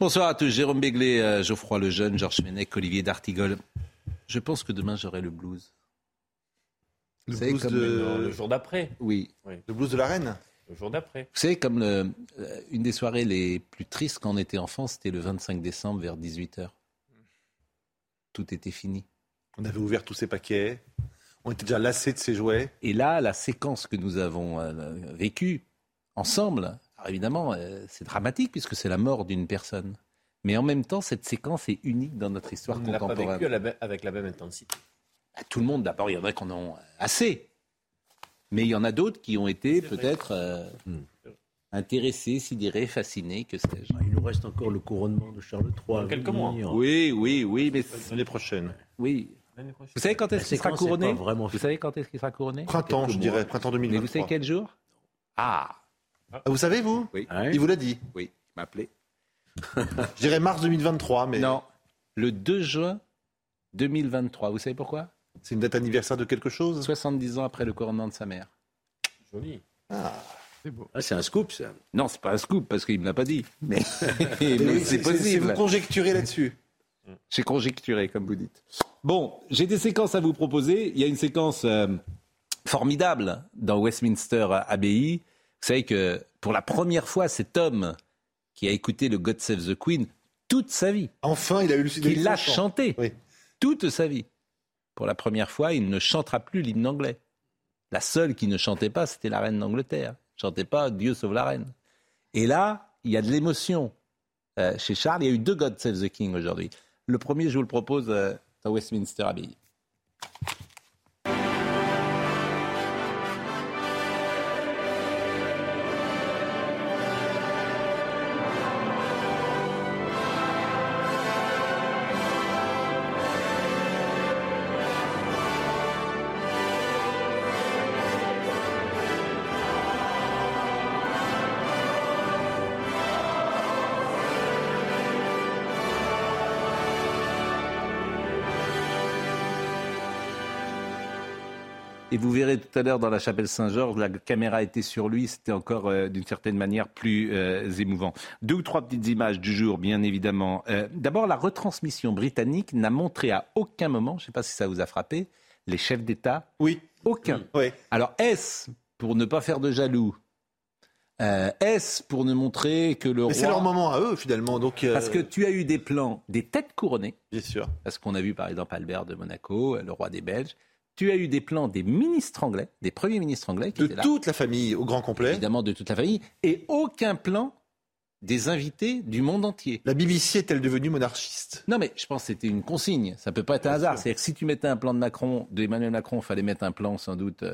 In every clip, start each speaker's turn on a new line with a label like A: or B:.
A: Bonsoir à tous. Jérôme Béglé, euh, Geoffroy Lejeune, Georges Fenech, Olivier D'Artigol. Je pense que demain j'aurai le blues.
B: Le
A: Vous savez,
B: blues
A: comme
B: de...
A: le-
C: Le jour d'après.
A: Oui.
B: le blues de la reine
C: Le jour d'après.
A: Vous savez, comme le- euh, une des soirées les plus tristes quand on était enfant, c'était le 25 décembre vers 18h. Tout était fini.
B: On avait ouvert tous ces paquets. On était déjà lassés de ces jouets.
A: Et là, la séquence que nous avons euh, vécue ensemble, alors évidemment, euh, c'est dramatique puisque c'est la mort d'une personne. Mais en même temps, cette séquence est unique dans notre histoire
C: On ne l'a pas
A: contemporaine.
C: vécu à la même- avec la même intensité.
A: À tout le monde, d'abord, il y en a qui en ont assez. Mais il y en a d'autres qui ont été peut-être euh, intéressés, sidérés, fascinés, que sais-je.
D: Il nous reste encore le couronnement de Charles III.
C: Dans quelques
D: venir.
A: Oui, oui, oui, mais
B: L'année prochaine.
A: oui.
C: L'année prochaine.
A: Vous savez quand est-ce qu'il sera couronné? Vous savez quand est-ce qu'il sera couronné?
B: Printemps, je
D: mois.
B: dirais. Printemps
A: Mais
B: 2023.
A: vous savez quel jour? Ah,
B: Ah, Vous savez, vous
D: Hein
B: Il vous l'a dit.
A: oui, il m'a appelé.
B: Je dirais mars 2023, mais
A: Non, le 2 juin 2023. Vous savez pourquoi?
B: C'est une date anniversaire de quelque chose?
A: 70 ans après le couronnement de sa mère.
C: Joli.
D: Ah, c'est un scoop, ça.
A: Non, c'est pas un scoop parce qu'il me l'a pas dit. Mais,
B: Mais
A: mais
B: oui,
A: c'est
B: vous
A: possible.
B: conjecturez là-dessus.
A: J'ai conjecturé, comme vous dites. Bon, j'ai des séquences à vous proposer. Il y a une séquence euh, formidable dans Westminster Abbey. Vous savez que pour la première fois, cet homme qui a écouté le God Save the Queen toute sa vie,
B: Enfin, il a eu le il
A: l'a
B: chant.
A: chanté
B: Oui.
A: toute sa vie, pour la première fois, il ne chantera plus l'hymne anglais. La seule qui ne chantait pas, c'était la reine d'Angleterre. Chantait pas Dieu sauve la reine. Et là, il y a de l'émotion euh, chez Charles. Il y a eu deux God Save the King aujourd'hui. Le premier, je vous le propose euh, dans Westminster Abbey. Et vous verrez tout à l'heure dans la chapelle Saint-Georges, la caméra était sur lui, c'était encore euh, d'une certaine manière plus euh, émouvant. Deux ou trois petites images du jour, bien évidemment. Euh, D'abord, la retransmission britannique n'a montré à aucun moment, je ne sais pas si ça vous a frappé, les chefs d'État,
B: Oui,
A: aucun.
B: oui.
A: Alors, est-ce pour ne pas faire de jaloux Euh, Est-ce pour ne montrer que le
B: Mais c'est leur moment à eux, finalement. Donc, euh,
A: Parce que tu as eu des plans, des têtes couronnées,
B: Bien sûr.
A: parce qu'on a vu par exemple Albert de Monaco, le roi des Belges. Tu as eu des plans des ministres anglais, des premiers ministres anglais qui
B: De
A: étaient là,
B: toute la famille au grand complet.
A: évidemment de toute la famille, et aucun plan des invités du monde entier.
B: La BBC est-elle devenue monarchiste?
A: Non, mais je pense que c'était une consigne. Ça peut pas être un hasard. C'est-à-dire que si tu mettais un plan de Macron, d'Emmanuel Macron, il fallait mettre un plan sans doute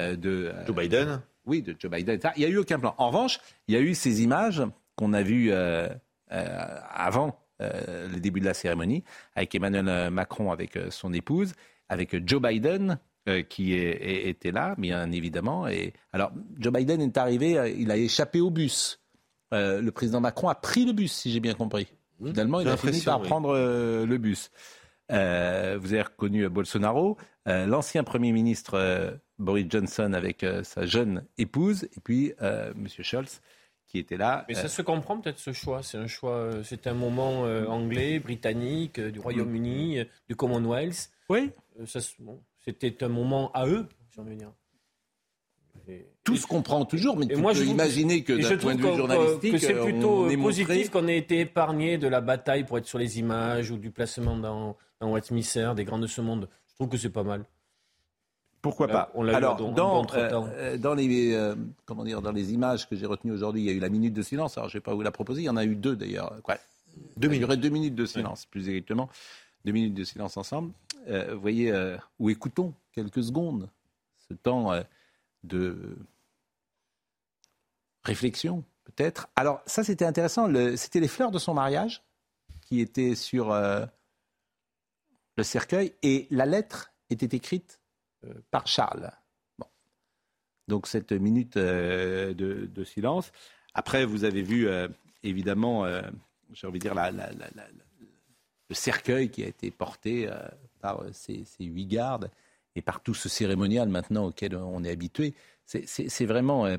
A: euh, de euh,
B: Joe Biden
A: Oui, de Joe Biden. Il n'y a eu aucun plan. En revanche, il y a eu ces images qu'on a vues euh, euh, avant euh, le début de la cérémonie, avec Emmanuel Macron, avec euh, son épouse, avec Joe Biden euh, qui est- est- était là, bien évidemment. Et alors, Joe Biden est arrivé, euh, il a échappé au bus. Euh, le président Macron a pris le bus, si j'ai bien compris. Finalement, il a fini par
B: oui.
A: prendre euh, le bus. Vous avez reconnu Bolsonaro, l'ancien Premier ministre Boris Johnson avec sa jeune épouse, et puis Monsieur Scholz qui était là.
C: Mais
A: Euh,
C: ça se comprend peut-être ce choix. C'est un choix. C'est un moment euh, anglais, britannique, euh, du Royaume-Uni, du Commonwealth.
A: oui,
C: bon, C'était un moment à eux, j'ai envie de dire. Et-
A: Tout se comprend toujours, mais tu
C: moi,
A: peux
C: je
A: imaginer que d'un point de vue
C: que-
A: journalistique,
C: que c'est
A: on-
C: plutôt
A: on est
C: positif
A: montré-
C: qu'on ait été épargné de la bataille pour être sur les images ou du placement dans, dans Westminster, des grands de ce monde. Je trouve que c'est pas mal.
A: Pourquoi
C: Là,
A: pas
C: on
A: Alors, dans,
C: d'entretemps.
A: euh, euh, dans, les, euh, comment dire, dans les images que j'ai retenues aujourd'hui, il y a eu la minute de silence. Alors, je ne vais pas vous la proposer. Il y en a eu deux, d'ailleurs. Quoi.
B: Deux
A: Il y
B: minutes.
A: aurait deux minutes de silence, plus exactement. Deux minutes de silence ensemble. Euh, voyez, euh, ou écoutons quelques secondes ce temps euh, de réflexion, peut-être? Alors, ça, c'était intéressant. C'était les fleurs de son mariage qui étaient sur le cercueil et la lettre était écrite par Charles. Bon. Donc, cette minute de, silence. Après, vous avez vu, évidemment, j'ai envie de dire, le cercueil qui a été porté par euh, ces, ces huit gardes et par tout ce cérémonial maintenant auquel on est habitué. C'est- vraiment euh,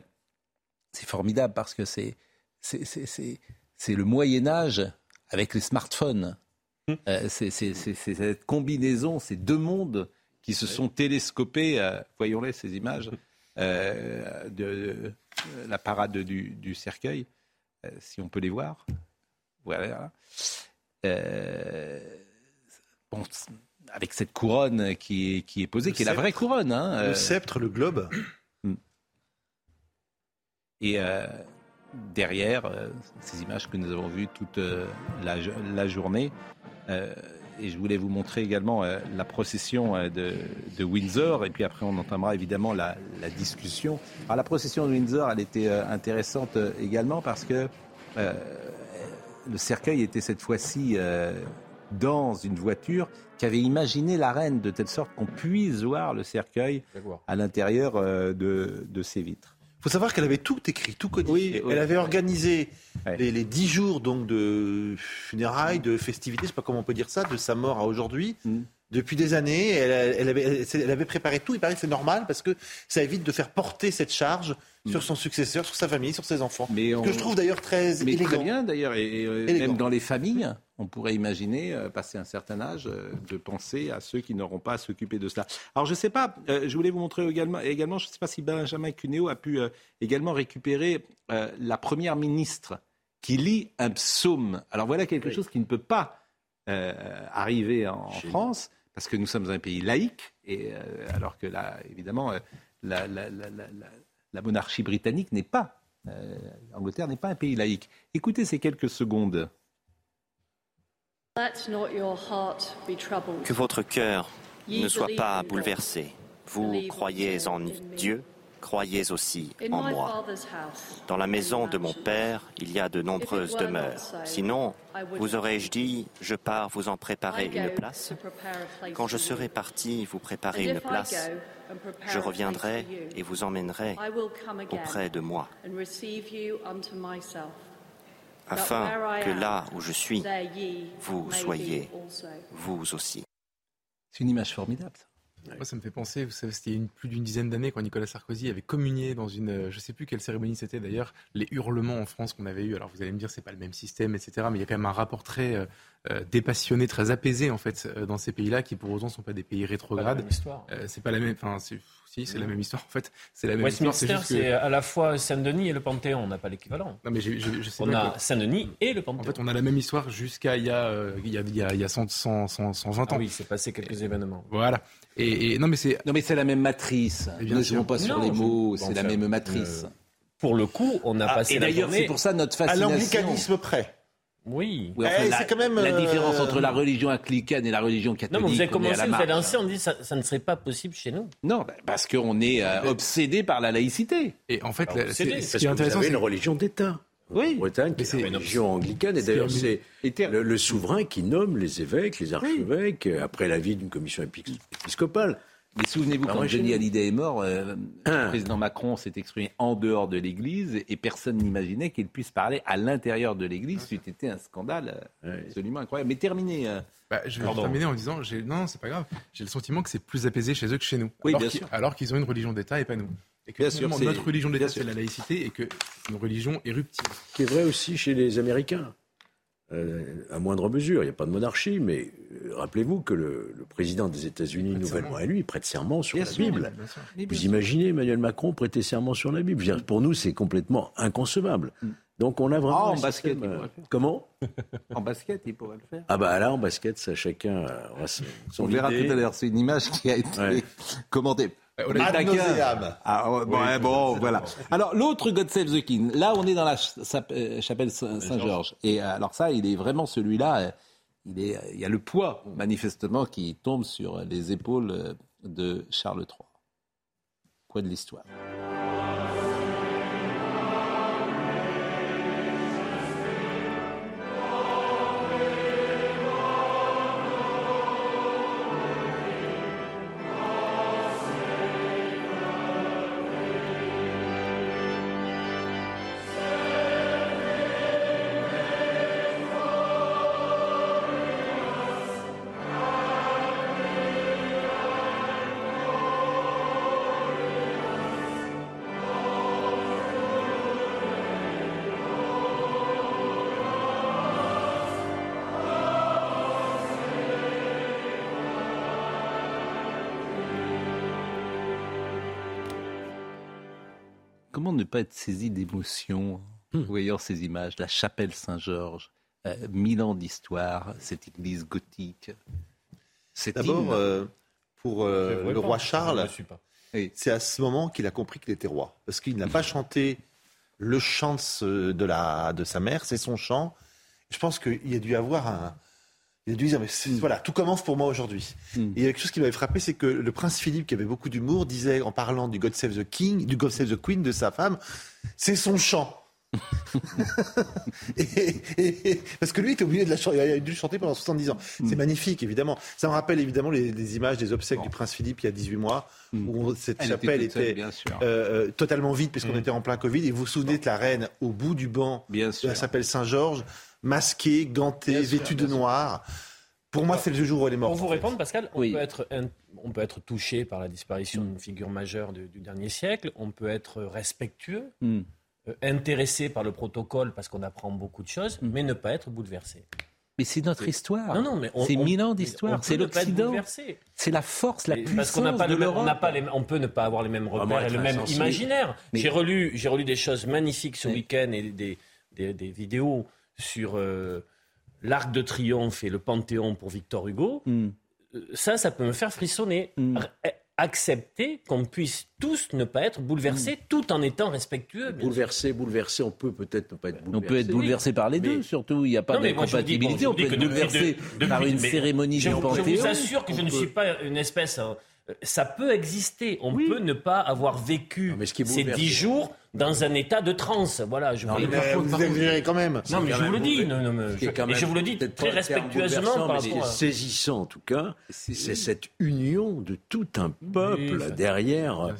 A: c'est formidable parce que c'est le Moyen Âge avec les smartphones. Euh, c'est cette combinaison, ces deux mondes qui se sont télescopés, euh, voyons-les ces images, euh, de, de la parade du, du cercueil, si on peut les voir. Voilà. Bon, avec cette couronne qui est, qui est posée,
B: Le
A: qui est la vraie couronne. hein,
B: Le
A: euh,
B: sceptre, le globe.
A: et euh, derrière, euh, ces images que nous avons vues toute euh, la, jo- la journée. euh, et je voulais vous montrer également la procession de, de Windsor. Et puis après, on entamera évidemment la, la discussion. Alors, la procession de Windsor, elle était intéressante également parce que le cercueil était cette fois-ci dans une voiture qui avait imaginé la reine de telle sorte qu'on puisse voir le cercueil à l'intérieur euh, de, de ses vitres.
B: Il faut savoir qu'elle avait tout écrit, tout codifié.
A: Oui, oui.
B: Elle avait organisé
A: Ouais.
B: les, les dix jours donc de funérailles, de festivités, je sais pas comment on peut dire ça, de sa mort à aujourd'hui.
A: Mm.
B: Depuis des années, elle, elle avait, elle avait préparé tout. Il paraît que c'est normal parce que ça évite de faire porter cette charge sur son successeur, sur sa famille, sur ses enfants.
A: Mm. Mais
B: Ce
A: on-
B: que je trouve d'ailleurs très
A: Mais
B: élégant.
A: très bien d'ailleurs, et, et, euh, même dans les familles, on pourrait imaginer, euh, passer un certain âge, euh, de penser à ceux qui n'auront pas à s'occuper de cela. Alors je ne sais pas, euh, je voulais vous montrer également, également je ne sais pas si Benjamin Cuneo a pu également récupérer la première ministre qui lit un psaume. Alors voilà quelque chose qui ne peut pas arriver en. France, parce que nous sommes un pays laïque, et alors que là, évidemment, la, la- la- la- la- monarchie britannique n'est pas, euh, l'Angleterre n'est pas un pays laïque. Écoutez ces quelques secondes.
E: Que votre cœur ne soit pas bouleversé. Vous croyez en. Dieu, croyez aussi en moi. Dans la maison de mon. Père, il y a de nombreuses demeures. Sinon, vous aurais-je dit, je pars vous en préparer une place Quand je serai parti vous préparer une place, je reviendrai et vous emmènerai auprès de moi, afin que là où je suis, vous soyez. vous aussi.
A: C'est une image formidable. ça.
F: Moi, ça me fait penser, vous savez, c'était il y a une- plus d'une dizaine d'années quand Nicolas Sarkozy avait communié dans une, euh, je sais plus quelle cérémonie c'était d'ailleurs, les hurlements en France qu'on avait eu. Alors vous allez me dire, c'est pas le même système, etc. Mais il y a quand même un rapport très euh, euh, dépassionné, très apaisé en fait dans ces pays-là, qui pour autant sont pas des pays
C: Pas la
F: rétrogrades.
C: même histoire.
F: Euh, c'est pas la même, enfin, c'est- si, c'est la même histoire en fait. C'est la même histoire.
C: Westminster,
F: que-
C: c'est à la fois Saint-Denis et le Panthéon. On n'a pas l'équivalent.
F: Non mais j'ai- je sais
C: On a
F: que-
C: Saint-Denis et le
F: En
C: Panthéon.
F: fait, on a la même histoire jusqu'à il y a, euh, il y a, il y a, il y a 100, 100, 100, 120
C: Ah
F: ans.
C: oui, c'est passé quelques événements.
F: Voilà. Et, et- non mais c'est
A: Non, mais c'est la même matrice. Ne jouons pas sur
C: Non,
A: les mots, c'est la même matrice.
C: euh, Pour le coup, on a
A: Ah,
C: passé
A: et
C: la
A: d'ailleurs, c'est pour ça notre
B: À
A: fascination.
B: l'anglicanisme près.
C: Oui.
A: Oui, enfin,
B: Eh,
A: la,
B: c'est quand même,
A: la
B: euh,
A: différence entre la religion anglicane et la religion
C: Non,
A: catholique.
C: mais vous avez
A: à
C: commencé, vous avez lancé, on dit ça, ça ne serait pas possible chez nous.
A: Non, bah, parce qu'on est euh, obsédé par la laïcité.
F: et en fait,
C: Alors,
F: la-
C: c'est
F: ce qui est intéressant, c'est
D: une religion d'État.
A: Oui.
D: En Bretagne, qui est
F: c'est-
D: la religion anglicane. Et d'ailleurs,
F: est-
D: c'est le, le souverain qui nomme les évêques, les archevêques, euh, après l'avis d'une commission épi- épiscopale.
A: Mais souvenez-vous,
D: Ah
A: quand Johnny. Hallyday est mort, euh,
D: Ah.
A: le président Macron s'est exprimé en dehors de l'Église et personne n'imaginait qu'il puisse parler à l'intérieur de l'Église. C'eût été un scandale euh,
D: Ouais.
A: absolument incroyable. Mais terminé. euh,
F: Bah, je vais
C: Pardon.
F: terminer en disant, j'ai- non, c'est pas grave. J'ai le sentiment que c'est plus apaisé chez eux que chez nous.
A: Oui,
F: qu'ils-. Alors qu'ils ont une religion d'État et pas nous. Et que
A: Bien sûr,
F: notre religion c'est la laïcité et que c'est une religion éruptive.
D: Ce qui est vrai aussi chez les Américains. euh, à moindre mesure. Il n'y a pas de monarchie, mais euh, rappelez-vous que le, le président des États-Unis, nouvellement élu, prête serment sur
A: Bien
D: la
A: sûr,
D: Bible.
F: Bien sûr.
D: Vous imaginez Emmanuel Macron prêter serment sur la Bible dire, Pour nous, c'est complètement inconcevable. Donc on a vraiment.
A: Ah, en basket,
D: système,
A: il
D: euh,
A: pourrait le faire.
D: Comment?
A: En basket, il pourrait le faire.
D: Ah bah là, en basket, ça chacun aura son,
A: On verra
D: idée.
A: tout à l'heure. C'est une image qui a été
D: Ouais.
A: commentée.
F: On a-
B: Ad.
A: Ah, ouais, bon, ouais, bon, voilà. Alors, l'autre God Save the King, là, on est dans la sap- euh, chapelle Saint- Saint-Georges. Et euh, alors, ça, il est vraiment celui-là. euh, Il, est, il y a le poids, manifestement, qui tombe sur les épaules euh, de Charles III. Poids de l'histoire? Comment ne pas être saisi d'émotion en voyant ces images La chapelle Saint-Georges, euh, mille ans d'histoire, cette église gothique.
B: D'abord, euh, pour euh, le roi Charles, c'est à ce moment qu'il a compris qu'il était roi. Parce qu'il n'a pas chanté le chant de, ce- de la, de sa mère, c'est son chant. Je pense qu'il a dû avoir un. Il a dû dire, mais c'est- voilà, tout commence pour moi aujourd'hui.
A: Mm.
B: Et il y a quelque chose qui m'avait frappé, c'est que le prince Philippe, qui avait beaucoup d'humour, disait, en parlant du God Save the King, du God Save the Queen de sa femme, c'est son chant. et, et- et- parce que lui était obligé de la chanter, il a dû chanter pendant 70 ans. C'est magnifique, évidemment. Ça me rappelle évidemment les, les images des obsèques du prince Philippe il y a 18 mois, où cette
A: Elle
B: chapelle était, euh, euh, totalement vide puisqu'on était en plein Covid. Et vous vous souvenez de la reine au bout du banc
A: Bien
B: de la chapelle Saint-Georges,
A: Bien sûr,
B: vêtue de noir. Pour moi, c'est le jour où elle est morte.
C: Pour vous répondre, Pascal, on,
A: Oui.
C: peut être, un- on peut être touché par la disparition d'une figure majeure du, du dernier siècle, on peut être respectueux,
A: Hmm.
C: euh, intéressé par le protocole parce qu'on apprend beaucoup de choses, mais ne pas être bouleversé.
A: Mais c'est notre histoire.
C: Non, non, mais on-
A: c'est
C: on-
A: mille ans
C: on
A: d'histoire. C'est l'Occident. C'est la force, la
C: Et
A: puissance
C: parce qu'on n'a pas
A: de
C: le même- on
A: l'Europe.
C: n'a pas les, on peut ne pas avoir les mêmes
D: moi,
C: repères et le même imaginaire. J'ai relu, j'ai relu des choses magnifiques ce week-end et des, des, des vidéos sur euh, l'Arc de Triomphe et le Panthéon pour Victor Hugo.
A: Hmm.
C: Euh, Ça, ça peut me faire frissonner.
A: Mm.
C: R- eh, Accepter qu'on puisse tous ne pas être bouleversés
A: Mm.
C: tout en étant respectueux.
D: Bouleversé, bouleversé, on peut peut-être ne pas être bouleversé.
A: On peut être bouleversé par les deux,
C: Mais-
A: surtout. Il n'y a pas
C: Non,
A: de compatibilité.
C: bon,
A: on peut être bouleversé
C: de-
A: par une
C: mais
A: cérémonie
C: Je,
A: du
C: vous- je
A: Panthéon.
C: vous assure que je ne suis pas une espèce. hein, euh, Ça peut exister. On
A: Oui.
C: peut ne pas avoir vécu
D: Non, mais ce qui est
C: ces dix jours dans un état de transe. Voilà, je vous
B: Mais vous exagérez quand même.
C: Non, mais
D: quand
C: je vous
D: même
C: le dis. non, non, mais
D: qui
C: et je vous le dis très respectueusement par
D: mais Ce qui est saisissant en tout cas,
A: C'est-
D: cette union de tout un peuple derrière.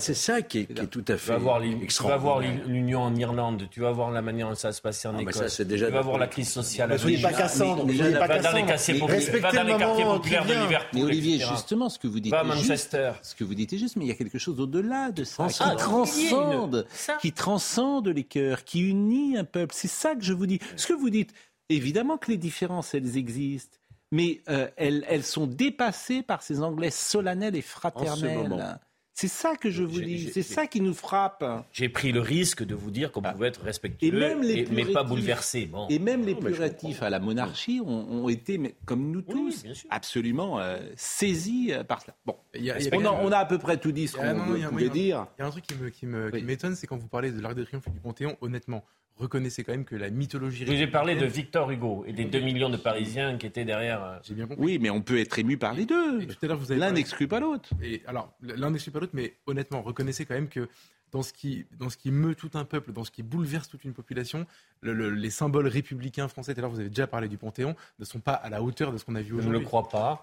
D: C'est ça qui est, qui est tout à
C: Tu
D: fait
C: vas voir l'I- tu vas voir
D: extraordinaire.
C: l'Union en Irlande, tu vas voir la manière dont ça va se passer en
D: Ah, mais
C: Écosse.
D: ça, déjà
C: tu vas voir la crise sociale.
B: Ne
C: à
B: soyez pas Cassandre.
A: mais-
B: ne
A: mais-
B: soyez pas
C: Va dans les
B: Cassandre.
C: quartiers
B: Mais
C: populaires,
B: respectez
C: va dans
B: le
C: les quartiers populaires
B: qui
C: de. Liverpool.
A: Mais Olivier,
C: etc.
A: justement, ce que vous dites
C: Va à
A: est juste.
C: Manchester.
A: Ce que vous dites est juste, mais il y a quelque chose au-delà de ça, qui
C: Ah,
A: transcende, qui transcende les cœurs, qui unit un peuple. C'est ça que je vous dis. Ce que vous dites, évidemment que les différences, elles existent, mais euh, elles, elles sont dépassées par ces Anglais solennels et fraternels. C'est ça que je vous
C: J'ai-
A: dis. C'est ça qui nous frappe.
C: J'ai pris le risque de vous dire qu'on pouvait être respectueux,
A: Et même les plus
C: mais pas bouleversé. Bon.
A: Et même les
D: Non,
A: plus rétifs à la monarchie ont, ont été, mais comme nous
C: Oui,
A: tous, absolument euh, saisis euh, par cela. Bon,
F: Il y a- il y a
A: on a, on à peu près tout dit ce qu'on
F: Ah, non, non, il y a-
A: pouvait dire.
F: Il y a un truc qui me- qui me- qui
A: Oui.
F: m'étonne, c'est quand vous parlez de l'Arc de Triomphe et du Panthéon, honnêtement, reconnaissez quand même que la mythologie.
C: Je vous ai parlé de Victor Hugo et des 2 millions de Parisiens qui étaient derrière. euh,
F: J'ai bien compris.
A: Oui, mais on peut être ému par les deux.
F: Et tout à l'heure, vous avez
A: L'un n'exclut pas l'autre.
F: Et alors, l'un n'exclut pas l'autre, mais honnêtement, reconnaissez quand même que dans ce qui, dans ce qui meut tout un peuple, dans ce qui bouleverse toute une population, le- le- les symboles républicains français, tout à l'heure vous avez déjà parlé du Panthéon, ne sont pas à la hauteur de ce qu'on a vu
C: Je ne
F: aujourd'hui.
C: le crois pas.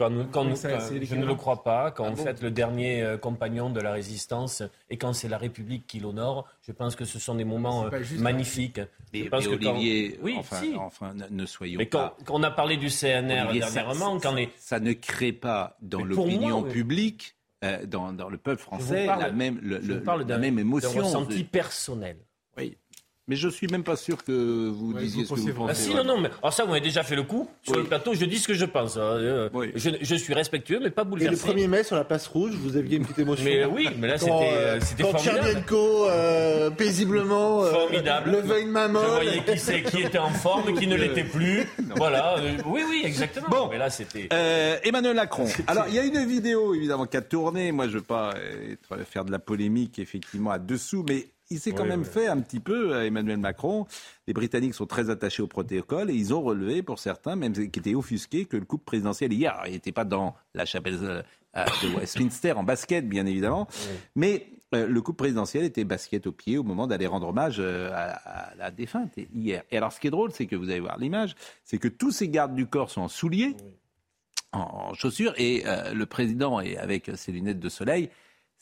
C: Quand quand
F: Ça,
C: quand- je ne le crois pas. Quand
F: Ah
C: on
F: bon
C: fait le dernier euh, compagnon de la résistance et quand c'est la République qui l'honore, je pense que ce sont des moments euh,
F: juste-
C: magnifiques.
A: Mais,
C: Je pense
A: mais
C: que quand-
A: Olivier,
C: Oui,
A: enfin,
C: si.
A: enfin, ne, soyons
C: Mais quand,
A: pas.
C: quand on a parlé du CNR
A: Olivier, ça-
C: dernièrement,
A: ça,
C: quand les,
A: ça ne crée pas dans l'opinion
C: oui.
A: publique, euh, dans, dans le peuple français,
C: parle-
A: la même, le-
C: je
A: le-
C: vous parle
A: la même émotion.
C: ressenti personnel.
A: Oui. Mais je suis même pas sûr que vous
F: Ouais,
A: disiez
F: vous
A: ce que vous
F: pensez.
C: Ah si,
A: ouais.
C: non, non, mais alors ça, on a déjà fait le coup. Sur
A: Oui.
C: le plateau, je dis ce que je pense. hein. Euh,
A: Oui.
C: je, je suis respectueux, mais pas
B: Et le
C: bouleversé.
B: 1er mai, sur la place rouge, vous aviez une petite émotion.
C: Mais oui, mais là, c'était euh, c'était
B: quand
C: formidable.
B: Tchernenko, euh, paisiblement, euh,
C: Formidable.
B: levait une main
C: Je voyais qui, c'est- qui était en forme, qui ne l'était plus. Voilà. euh, oui, oui, exactement.
A: Bon.
C: Mais là, c'était.
A: Euh, Emmanuel Macron. Alors, il y a une vidéo, évidemment, qui a tourné. Moi, je ne veux pas être- faire de la polémique, effectivement, à dessous, mais il s'est quand
C: Oui,
A: même
C: oui.
A: fait un petit peu, euh, Emmanuel Macron. Les Britanniques sont très attachés au protocole et ils ont relevé, pour certains, même qui étaient offusqués, que le couple présidentiel hier, il n'était pas dans la chapelle euh, de Westminster en basket, bien évidemment, mais euh, le couple présidentiel était basket au pied au moment d'aller rendre hommage euh, à, à la défunte hier. Et alors, ce qui est drôle, c'est que vous allez voir l'image, c'est que tous ces gardes du corps sont en souliers en, en chaussures et euh, le président est avec ses lunettes de soleil.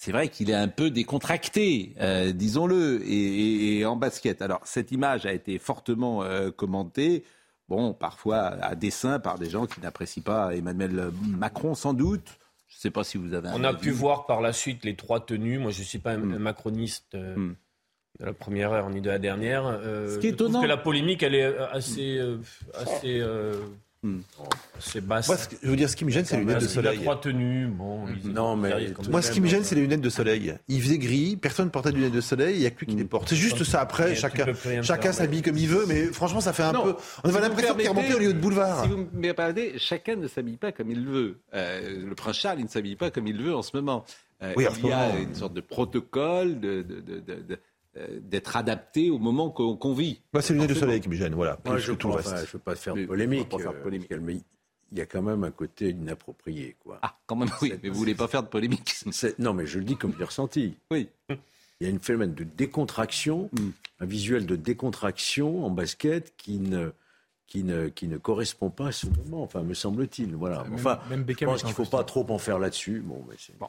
A: C'est vrai qu'il est un peu décontracté, euh, disons-le, et, et- et en basket. Alors cette image a été fortement euh, commentée, bon, parfois à dessein par des gens qui n'apprécient pas Emmanuel Macron, sans doute. Je ne sais pas si vous avez. Un
C: On a
A: avis.
C: pu voir par la suite les trois tenues. Moi, je ne suis pas un, un macroniste euh,
A: Mm.
C: de la première heure ni de la dernière. Euh,
A: Ce qui est
C: je
A: étonnant-
C: que la polémique, elle est assez, euh, assez, euh,
A: Mm.
C: basse.
B: Moi, ce que- je veux dire, ce qui me gêne, c'est les lunettes de
C: Il a
B: soleil.
C: trois tenues. Bon, ils-
D: Non, mais
B: Moi, ce qui me gêne, c'est les lunettes de soleil. Il faisait gris, personne ne portait de lunettes de soleil, il n'y a que lui qui les porte. C'est juste ça. Après, chacun, chacun s'habille comme il veut, mais franchement, ça fait un
A: Non.
B: peu. On avait l'impression qu'il remontait au lieu de boulevard.
A: Si vous me permettez, chacun ne s'habille pas comme il veut. Euh, le prince Charles, il ne s'habille pas comme il veut en ce moment. Euh,
B: Oui,
A: il y a
B: moment.
A: une sorte de protocole de- de- de- de- de- d'être adapté au moment qu'on vit.
B: Moi, c'est de
A: Forcément.
B: soleil qui me gênent, voilà.
D: Moi, je
B: que tout le
D: ne
B: reste.
D: veux pas faire de
A: Mais
D: polémique.
A: on va pas faire de
D: euh,
A: polémique.
D: mais il y a quand même un côté inapproprié. Quoi.
A: Ah, quand même, oui, mais vous voulez pas faire de polémique.
D: Non, mais je le dis comme je l'ai ressenti.
A: Oui.
D: Il y a un phénomène de décontraction,
A: Mm.
D: un visuel de décontraction en basket qui ne, qui ne, qui ne correspond pas à ce moment, enfin, me semble-t-il. Voilà.
F: Même-
D: Enfin,
F: même
D: je pense qu'il ne faut pas trop en faire là-dessus. Bon, mais c'est
A: Bon.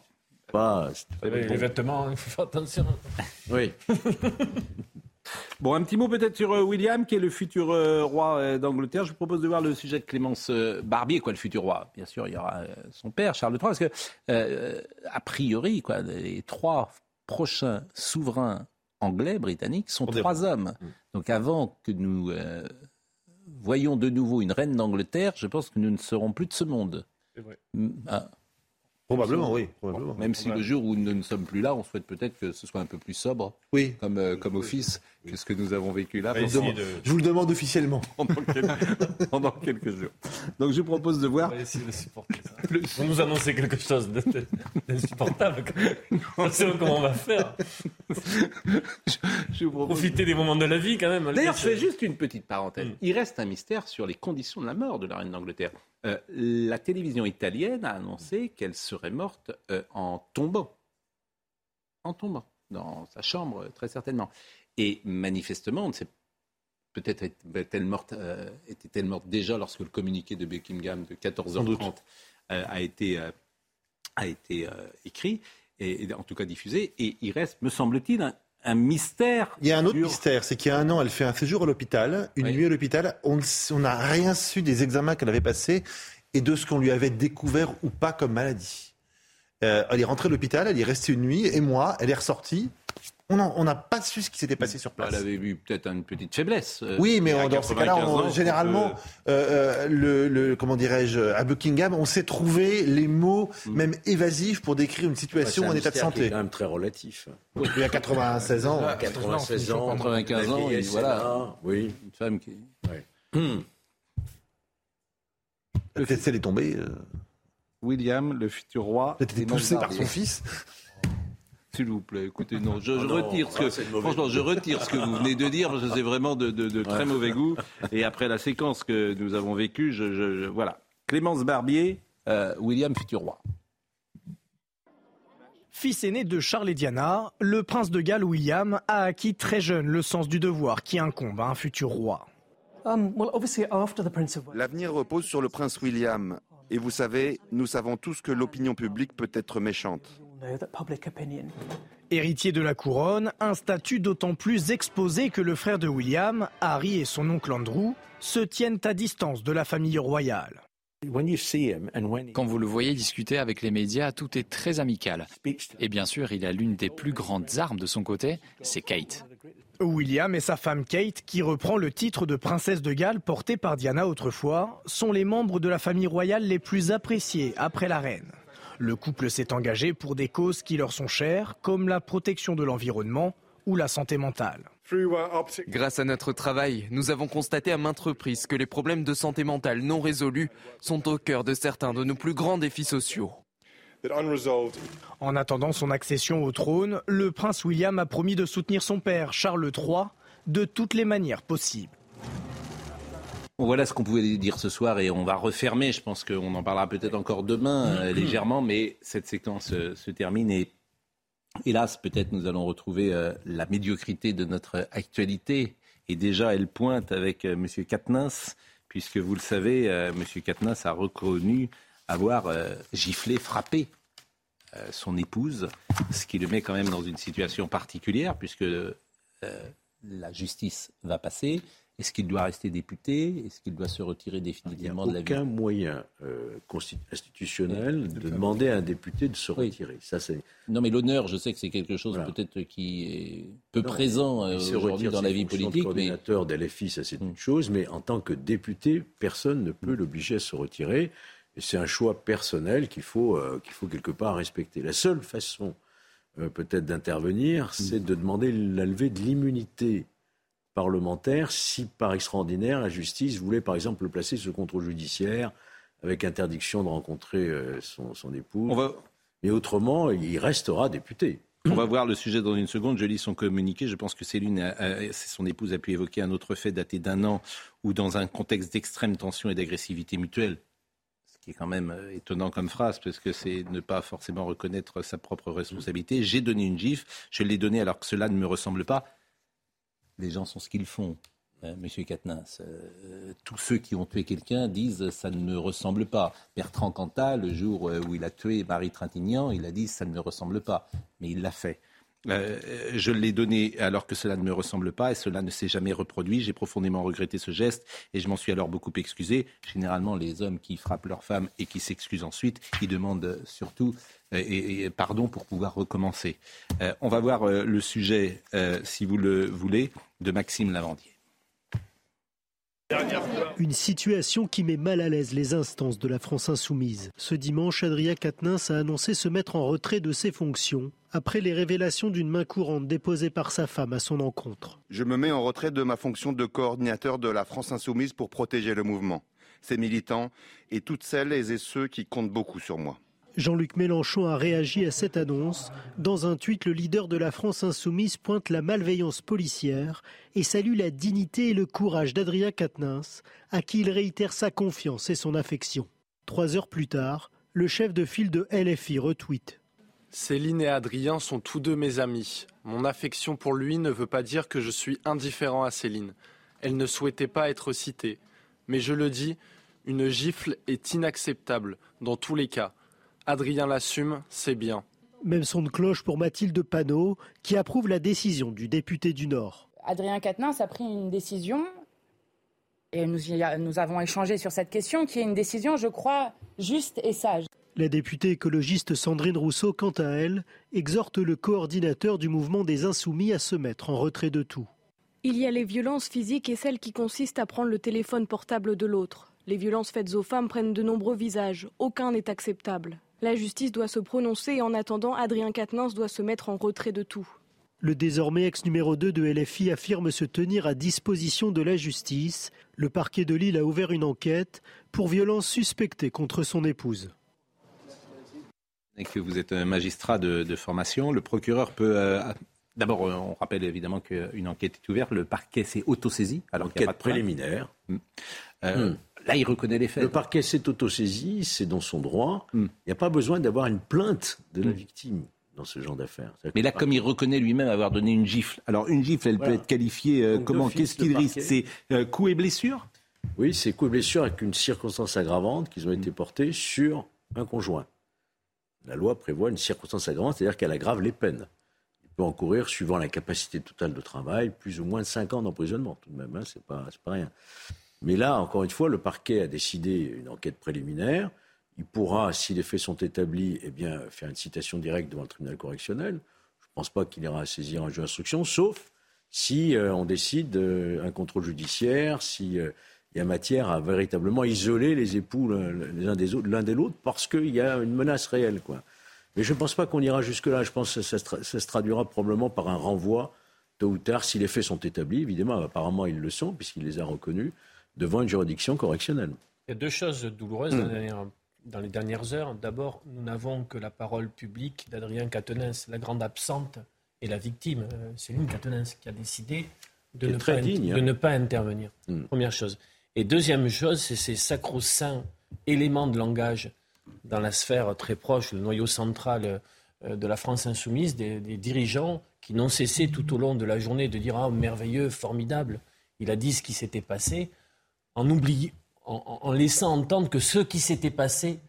D: Pas. c'est-
C: Les vêtements, il faut faire attention.
D: Oui.
A: Bon, un petit mot peut-être sur euh, William, qui est le futur euh, roi euh, d'Angleterre. Je vous propose de voir le sujet de Clémence euh, Barbier, quoi, le futur roi? Bien sûr, il y aura son père, Charles III, parce que, euh, a priori, quoi, les trois prochains souverains anglais, britanniques, sont trois hommes. Donc avant que nous euh, voyions de nouveau une reine d'Angleterre, je pense que nous ne serons plus de ce monde.
C: C'est vrai.
A: Mm, ah.
B: Probablement, oui. Probablement.
A: Même si le jour où nous ne sommes plus là, on souhaite peut-être que ce soit un peu plus sobre,
B: Oui.
A: comme, euh, comme office, que ce que nous avons vécu là.
C: De-
B: Je vous le demande officiellement.
A: pendant quelques, pendant quelques jours. Donc je vous propose de
C: on
A: voir.
C: va essayer de supporter ça. Vous nous annoncez quelque chose d'insupportable. On sait comment on va faire.
A: Je vous propose-
C: Profiter des moments de la vie quand même.
A: D'ailleurs, je fais juste une petite parenthèse.
C: Mm.
A: Il reste un mystère sur les conditions de la mort de la reine d'Angleterre. Euh, la télévision italienne a annoncé qu'elle serait morte euh, en tombant. En tombant. Dans sa chambre, euh, très certainement. Et manifestement, on ne sait peut-être est-elle morte, euh, était-elle morte déjà lorsque le communiqué de Buckingham de 14h30 euh, a été, a été écrit, et, et en tout cas diffusé. Et il reste, me semble-t-il, un, un mystère.
B: Il y a un autre mystère, c'est qu'il y a un an, elle fait un séjour à l'hôpital, une
A: Oui.
B: nuit à l'hôpital. On n'a rien su des examens qu'elle avait passés et de ce qu'on lui avait découvert ou pas comme maladie. Euh, elle est rentrée à l'hôpital, elle est restée une nuit, et moi, elle est ressortie. On n'a pas su ce qui s'était passé sur place.
A: Elle avait eu peut-être une petite faiblesse. euh,
B: Oui, mais dans ces cas-là,
A: 95
B: on-
A: ans,
B: généralement,
A: euh,
B: euh, le, le- comment dirais-je, à Buckingham, on sait trouver les mots,
A: Mm.
B: même évasifs, pour décrire une situation
D: C'est
B: en
D: un
B: état de santé.
D: quand même très relatif.
B: Il y a 96 ans.
F: Ah,
D: 96 ans,
A: 95
D: la
A: ans, et voilà.
D: Oui.
A: une femme qui.
D: Hmm.
B: Peut-être elle est tombée, euh,
A: William, le futur roi.
B: été
A: des
B: poussée par son fils.
A: S'il vous plaît, écoutez, non, je, je
D: Oh non,
A: retire ce que, franchement,
D: goût.
A: je retire ce que vous venez de dire, parce que c'est vraiment de, de- de très
D: Ouais.
A: mauvais goût. Et après la séquence que nous avons vécue, je, je- je- voilà. Clémence Barbier, euh, William, futur roi.
G: Fils aîné de Charles et Diana, le prince de Galles William a acquis très jeune le sens du devoir qui incombe à un futur roi.
H: L'avenir repose sur le prince William. Et vous savez, nous savons tous que l'opinion publique peut être méchante.
G: Héritier de la couronne, un statut d'autant plus exposé que le frère de William, Harry et son oncle Andrew, se tiennent à distance de la famille royale.
I: Quand vous le voyez discuter avec les médias, tout est très amical. Et bien sûr, il a l'une des plus grandes armes de son côté, c'est Kate.
G: William et sa femme Kate, qui reprend le titre de princesse de Galles porté par Diana autrefois, sont les membres de la famille royale les plus appréciés après la reine. Le couple s'est engagé pour des causes qui leur sont chères, comme la protection de l'environnement ou la santé mentale.
J: Grâce à notre travail, nous avons constaté à maintes reprises que les problèmes de santé mentale non résolus sont au cœur de certains de nos plus grands défis sociaux.
G: En attendant son accession au trône, le prince William a promis de soutenir son père, Charles III, de toutes les manières possibles.
A: Voilà ce qu'on pouvait dire ce soir et on va refermer. Je pense qu'on en parlera peut-être encore demain euh, légèrement, mais cette séquence euh, se termine et hélas, peut-être nous allons retrouver euh, la médiocrité de notre actualité. Et déjà, elle pointe avec M. Katnins, puisque vous le savez, M. Katnins a reconnu avoir giflé, frappé son épouse, ce qui le met quand même dans une situation particulière, puisque la justice va passer. Est-ce qu'il doit rester député? Est-ce qu'il doit se retirer définitivement de la vie?
D: Il n'y a aucun moyen euh, institutionnel de demander à un député de se retirer. Ça, c'est...
A: Non, mais l'honneur, je sais que c'est quelque chose peut-être qui est peu présent euh, aujourd'hui dans la vie politique. Le
D: coordinateur mais... d'LFI, ça c'est une chose, mais en tant que député, personne ne peut l'obliger à se retirer. Et c'est un choix personnel qu'il faut, euh, qu'il faut quelque part respecter. La seule façon peut-être d'intervenir, c'est de demander la levée de l'immunité parlementaire si, par extraordinaire, la justice voulait, par exemple, le placer sous contrôle judiciaire avec interdiction de rencontrer euh, son, son épouse. Mais autrement, il restera député.
A: On va voir le sujet dans une seconde. Je lis son communiqué. Je pense que Céline, son épouse, a pu évoquer un autre fait daté d'un an ou dans un contexte d'extrême tension et d'agressivité mutuelle. Ce qui est quand même euh, étonnant comme phrase, parce que c'est ne pas forcément reconnaître sa propre responsabilité. J'ai donné une gifle. Je l'ai donnée alors que cela ne me ressemble pas les gens sont ce qu'ils font. Hein, Monsieur Katnas, euh, tous ceux qui ont tué quelqu'un disent ça ne me ressemble pas. Bertrand Cantat, le jour euh, où il a tué Marie Trintignant, il a dit ça ne me ressemble pas, mais il l'a fait. Euh, je l'ai donné alors que cela ne me ressemble pas et cela ne s'est jamais reproduit. J'ai profondément regretté ce geste et je m'en suis alors beaucoup excusé. Généralement, les hommes qui frappent leur femme et qui s'excusent ensuite, ils demandent surtout et, pardon pour pouvoir recommencer. on va voir le sujet, si vous le voulez, de Maxime Lavandier.
K: Une situation qui met mal à l'aise les instances de la France insoumise. Ce dimanche, Adrien Quatennens a annoncé se mettre en retrait de ses fonctions après les révélations d'une main courante déposée par sa femme à son encontre.
H: Je me mets en retrait de ma fonction de coordinateur de la France insoumise pour protéger le mouvement, ses militants et toutes celles et ceux qui comptent beaucoup sur moi.
K: Jean-Luc Mélenchon a réagi à cette annonce. Dans un tweet, le leader de la France insoumise pointe la malveillance policière et salue la dignité et le courage d'Adrien Quatennens, à qui il réitère sa confiance et son affection. Trois heures plus tard, le chef de file de LFI retweet.
L: Céline et Adrien sont tous deux mes amis. Mon affection pour lui ne veut pas dire que je suis indifférent à Céline. Elle ne souhaitait pas être citée. Mais je le dis, une gifle est inacceptable dans tous les cas. Adrien l'assume, c'est bien.
K: Même son de cloche pour Mathilde Panot, qui approuve la décision du député du Nord.
M: Adrien Quatennens a pris une décision, et nous, nous avons échangé sur cette question, qui est une décision, je crois, juste et sage.
K: La députée écologiste Sandrine Rousseau, quant à elle, exhorte le coordinateur du mouvement des Insoumis à se mettre en retrait de tout.
N: Il y a les violences physiques et celles qui consistent à prendre le téléphone portable de l'autre. Les violences faites aux femmes prennent de nombreux visages. Aucun n'est acceptable. La justice doit se prononcer et en attendant, Adrien Quatennens doit se mettre en retrait de tout.
K: Le désormais ex numéro 2 de LFI affirme se tenir à disposition de la justice. Le parquet de Lille a ouvert une enquête pour violence suspectée contre son épouse.
A: Et que vous êtes un magistrat de, formation, le procureur peut. Euh, d'abord, euh, on rappelle évidemment qu'une enquête est ouverte. Le parquet s'est autosaisi.
D: Alors enquête pas de préliminaire.
A: Mm. Euh, hmm. Là, il reconnaît les faits.
D: Le parquet s'est autosaisi, c'est dans son droit. Hmm. Il n'y a pas besoin d'avoir une plainte de la hmm. victime dans ce genre d'affaires.
A: Mais là, comme il reconnaît lui-même avoir donné une gifle, alors une gifle, elle peut être qualifiée euh, comment Qu'est-ce qu'il risque C'est euh, coup et blessure?
D: Oui, c'est coup et blessure avec une circonstance aggravante qui ont été portées sur un conjoint. La loi prévoit une circonstance aggravante, c'est-à-dire qu'elle aggrave les peines. Il peut encourir, suivant la capacité totale de travail, plus ou moins de 5 ans d'emprisonnement, tout de même, hein, c'est pas, pas rien. Mais là, encore une fois, le parquet a décidé une enquête préliminaire. Il pourra, si les faits sont établis, eh bien, faire une citation directe devant le tribunal correctionnel. Je ne pense pas qu'il ira saisir un juge d'instruction, sauf si euh, on décide euh, un contrôle judiciaire, si euh, y a matière à véritablement isoler les époux l'un des autres, parce qu'il y a une menace réelle, quoi. Mais je ne pense pas qu'on ira jusque-là. Je pense que ça se traduira probablement par un renvoi, tôt ou tard, si les faits sont établis. Évidemment, apparemment, ils le sont, puisqu'il les a reconnus, devant une juridiction correctionnelle.
C: Il y a deux choses douloureuses
D: Hmm.
C: dans, les dernières, dans les dernières heures. D'abord, nous n'avons que la parole publique d'Adrien Quatennens, la grande absente et la victime. Euh, Céline Quatennens qui a décidé de, ne pas,
D: digne,
C: de
D: hein.
C: ne pas intervenir.
D: Hmm.
C: Première chose. Et deuxième chose, c'est ces sacro-saints éléments de langage dans la sphère très proche, le noyau central euh, de la France insoumise, des, des dirigeants qui n'ont cessé tout au long de la journée de dire Ah, merveilleux, formidable, il a dit ce qui s'était passé, en, oublie- en, en- en laissant entendre que ce qui s'était passé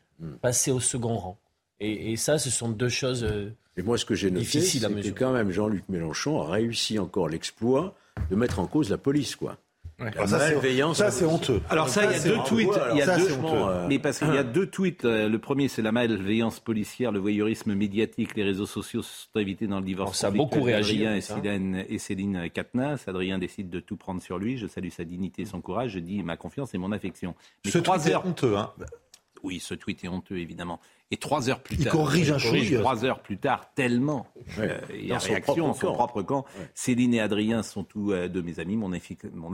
C: passait au second rang. Et, et ça, ce sont deux choses euh,
D: Et moi, ce que j'ai noté, c'est que quand même Jean-Luc Mélenchon a réussi encore l'exploit de mettre en cause la police, quoi. La
B: Ah, ça, c'est-
D: malveillance.
B: ça, c'est honteux.
A: Alors ça, il y a deux tweets. Il y a
B: Ça,
A: deux, mais parce qu'il y a deux tweets. Euh, Le premier, c'est la malveillance policière, le voyeurisme médiatique. Les réseaux sociaux se sont invités dans le divorce.
C: Alors, ça a beaucoup réagi,
A: d'Adrien
C: hein,
A: et. Céline, et Céline Katnas. Adrien décide de tout prendre sur lui. Je salue sa dignité et son courage. Je dis ma confiance et mon affection. Mais
B: Ce
A: trois heures.
B: honteux. Hein.
A: Oui, ce tweet est honteux, évidemment. Et trois heures plus
B: Il
A: tard.
B: corrige un chouïa.
A: Trois heures plus tard, tellement. euh, il y a réaction en son propre camp. Céline et Adrien sont tous euh, de mes amis. Mon,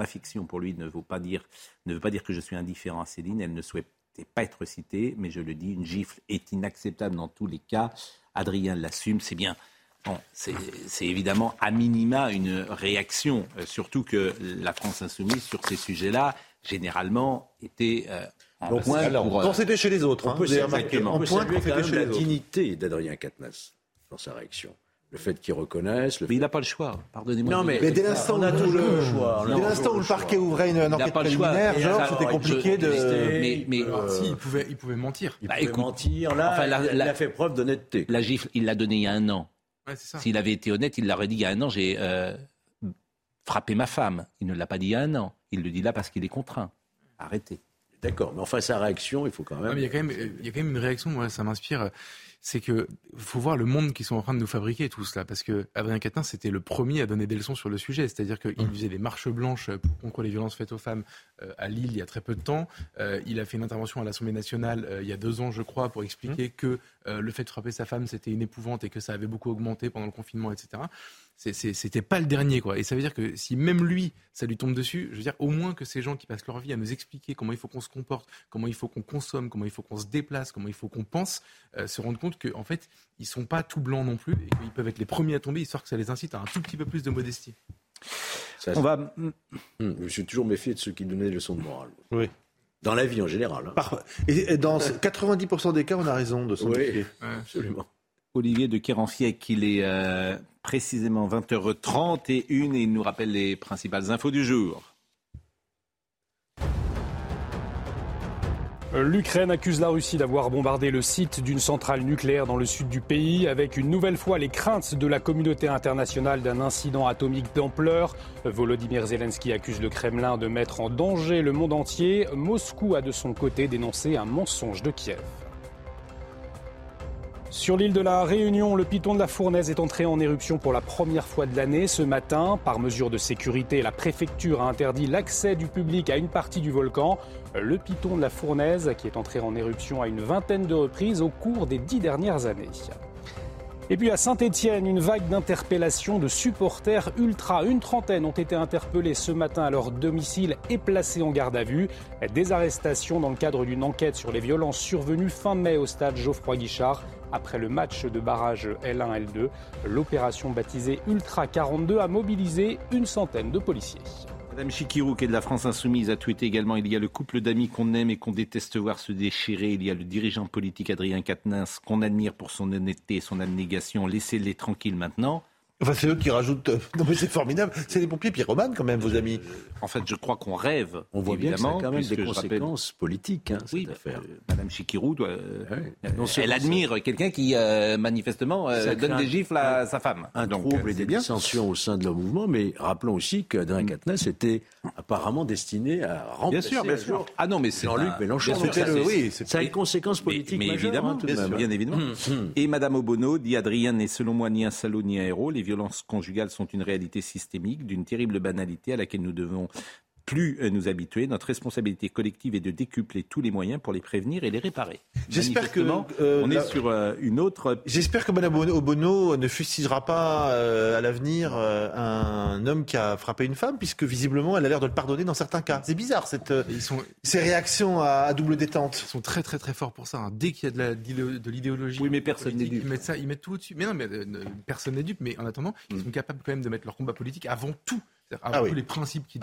A: affection pour lui ne, vaut pas dire, ne veut pas dire que je suis indifférent à Céline. Elle ne souhaitait pas être citée, mais je le dis, une gifle est inacceptable dans tous les cas. Adrien l'assume, c'est bien. Bon, c'est c'est évidemment à minima une réaction, euh, surtout que la France insoumise sur ces sujets-là, généralement, était euh, en
B: Donc,
A: point
B: alors,
A: pour, euh,
B: quand c'était chez les autres,
D: On
B: hein,
D: peut on
B: point quand
D: quand
B: c'était
D: même
B: chez
D: la dignité d'Adrien Quatennens dans sa réaction. Le fait qu'il reconnaisse. Le
A: Mais il n'a pas le choix, pardonnez-moi.
D: Non, mais,
B: Mais dès l'instant où le,
D: choix.
B: dès l'instant où parquet ouvrait une, enquête
A: pas le choix.
B: préliminaire, genre, c'était
A: je-
B: compliqué de.
A: Mais, mais
D: Euh,
F: Si, il pouvait, il pouvait mentir.
D: Il
A: Bah,
D: pouvait
A: écoute,
D: mentir. Là,
A: enfin, la-
D: il, a- il
A: la-
D: a fait preuve d'honnêteté.
A: la gifle, il l'a donnée il y a un an.
F: Ouais.
A: S'il avait été honnête, il l'aurait dit il y a un an, j'ai euh, frappé ma femme. Il ne l'a pas dit il y a un an. Il le dit là parce qu'il est contraint. Arrêtez.
D: D'accord, mais enfin, sa réaction, il faut quand même.
F: Ouais, mais il y a quand même, il y a quand même une réaction, moi, ça m'inspire. C'est que faut voir le monde qu'ils sont en train de nous fabriquer tout cela, parce que Adrien Quatennens c'était le premier à donner des leçons sur le sujet, c'est-à-dire qu'il
D: Mmh.
F: faisait des marches blanches pour contre les violences faites aux femmes euh, à Lille il y a très peu de temps. Euh, il a fait une intervention à l'Assemblée nationale euh, il y a deux ans, je crois, pour expliquer que euh, le fait de frapper sa femme c'était une épouvante et que ça avait beaucoup augmenté pendant le confinement, etc. C'était pas le dernier, quoi. Et ça veut dire que si même lui, ça lui tombe dessus, je veux dire au moins que ces gens qui passent leur vie à nous expliquer comment il faut qu'on se comporte, comment il faut qu'on consomme, comment il faut qu'on se déplace, comment il faut qu'on pense, se rendent compte qu'en fait, ils sont pas tout blancs non plus et qu'ils peuvent être les premiers à tomber, histoire que ça les incite à un tout petit peu plus de modestie.
D: Ça,
A: On va.
D: Hum, Je me suis toujours méfié de ceux qui donnaient des leçons de morale.
B: Oui.
D: Dans la vie en général. hein.
B: Par- Et, et dans 90% des cas, on a raison de s'en
D: Oui,
B: méfier.
D: absolument.
A: Olivier de Kéranfiec, il est euh, précisément 20h31 et il nous rappelle les principales infos du jour.
O: L'Ukraine accuse la Russie d'avoir bombardé le site d'une centrale nucléaire dans le sud du pays, avec une nouvelle fois les craintes de la communauté internationale d'un incident atomique d'ampleur. Volodymyr Zelensky accuse le Kremlin de mettre en danger le monde entier. Moscou a de son côté dénoncé un mensonge de Kiev. Sur l'île de la Réunion, le piton de la Fournaise est entré en éruption pour la première fois de l'année ce matin. Par mesure de sécurité, la préfecture a interdit l'accès du public à une partie du volcan. Le piton de la Fournaise, qui est entré en éruption à une vingtaine de reprises au cours des dix dernières années. Et puis à Saint-Étienne, une vague d'interpellations de supporters ultra. Une trentaine ont été interpellés ce matin à leur domicile et placés en garde à vue. Des arrestations dans le cadre d'une enquête sur les violences survenues fin mai au stade Geoffroy Guichard après le match de barrage L1-L2. L'opération baptisée Ultra 42 a mobilisé une centaine de policiers.
A: Madame Chikirou, qui est de la France Insoumise, a tweeté également Il y a le couple d'amis qu'on aime et qu'on déteste voir se déchirer. Il y a le dirigeant politique Adrien Quatennens, qu'on admire pour son honnêteté et son abnégation. Laissez-les tranquilles maintenant.
B: Enfin, c'est eux qui rajoutent. euh, Non, mais c'est formidable. C'est les pompiers pyromanes, quand même, vos amis.
A: En fait, je crois qu'on rêve.
D: On voit bien que ça a
A: évidemment,
D: quand même des
A: rappelle-
D: conséquences politiques, hein, cette
A: Oui,
D: affaire.
A: euh, Madame Chikirou, doit, euh, euh,
D: Non
A: elle admire quelqu'un qui, euh, manifestement, euh, donne des gifles à sa femme.
D: un
A: Donc,
D: trouble
A: euh,
D: et des dissensions au sein de leur mouvement, mais rappelons aussi qu'Adrien
B: Mm.
D: Quatennens était apparemment destiné à
A: Bien
D: remplacer
A: sûr, bien sûr. Ah non, mais c'est
D: Jean-Luc
A: un-
D: Mélenchon.
A: bien
D: le- oui, ça a une conséquence politique
A: mais, mais
D: majeure,
A: évidemment,
D: hein, tout de
A: bien,
D: même.
A: bien évidemment.
D: Hum, hum.
A: Et Madame Obono dit Adrien n'est selon moi ni un salaud ni un héros. Les violences conjugales sont une réalité systémique, d'une terrible banalité à laquelle nous devons plus euh, nous habituer. Notre responsabilité collective est de décupler tous les moyens pour les prévenir et les réparer.
B: J'espère que euh,
A: on
B: la-
A: est sur euh, une autre.
B: J'espère que Mme Obono ne fustigera pas euh, à l'avenir euh, un homme qui a frappé une femme, puisque visiblement elle a l'air de le pardonner dans certains cas. C'est bizarre cette, ces réactions à, à double détente.
F: Ils sont très très très forts pour ça. hein. Dès qu'il y a de l'idéologie,
A: Oui, mais personne n'est dupe.
F: Ils mettent ça, ils mettent tout au-dessus. Mais non, mais euh, personne n'est dupe. Mais en attendant,
A: Mm.
F: ils sont capables quand même de mettre leur combat politique avant tout,
A: Ah oui.
F: tous les principes qui.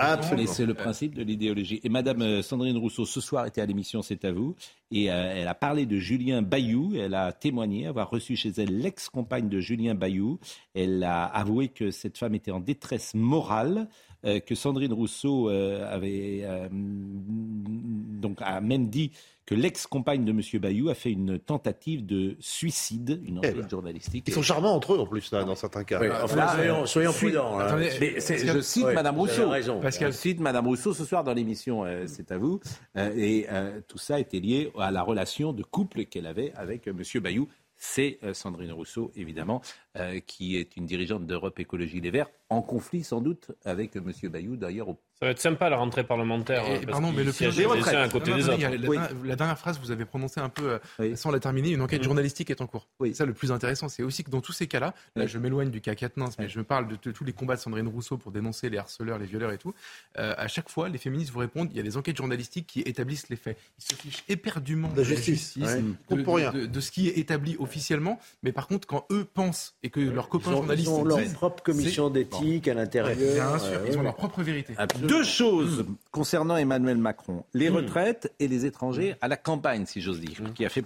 A: C'est le principe de l'idéologie. Et Madame euh, Sandrine Rousseau, ce soir, était à l'émission C'est à vous. Et euh, elle a parlé de Julien Bayou. Elle a témoigné avoir reçu chez elle l'ex-compagne de Julien Bayou. Elle a avoué que cette femme était en détresse morale. euh, que Sandrine Rousseau euh, avait euh, donc a même dit que l'ex-compagne de M. Bayou a fait une tentative de suicide, une enquête journalistique.
B: Ils sont charmants entre eux en plus, là, dans certains cas.
D: Oui, enfin,
A: Là,
D: soyons, soyons prudents. hein.
A: Mais je cite
D: Ouais,
A: Madame Rousseau.
D: raison.
A: Je cite Madame Rousseau ce soir dans l'émission euh, C'est à vous. Euh, et euh, tout ça était lié à la relation de couple qu'elle avait avec Monsieur Bayou. C'est euh, Sandrine Rousseau, évidemment, euh, qui est une dirigeante d'Europe Écologie Les Verts, en conflit sans doute avec Monsieur Bayou, d'ailleurs. Au...
C: Ça va être sympa la rentrée parlementaire.
F: Et-
C: hein, parce
F: pardon, mais le
C: uns à côté
F: Non,
C: des
F: non,
C: autres.
F: La,
C: Oui.
F: dernière- la dernière phrase, vous avez prononcé un peu euh, sans la terminer. Une enquête journalistique est en cours. C'est ça le plus intéressant. C'est aussi que dans tous ces cas-là, là, je m'éloigne du cas Quatennens, mais je me parle de, tous les combats de Sandrine Rousseau pour dénoncer les harceleurs, les violeurs et tout. Euh, à chaque fois, les féministes vous répondent il y a des enquêtes journalistiques qui établissent les faits. Ils se fichent éperdument
B: De la justice. Ouais.
F: de,
B: Pour rien.
F: de- de ce qui est établi officiellement. Mais par contre, quand eux pensent et que leurs copains
D: Ils ont,
F: journalistes
D: ils ont leur
F: disent,
D: propre commission d'éthique à l'intérieur.
F: Ouais, bien sûr, ils ont
D: ouais.
F: leur propre vérité.
A: Deux choses concernant Emmanuel Macron les
F: Mm.
A: retraites et les étrangers à la campagne, si j'ose dire, qui a fait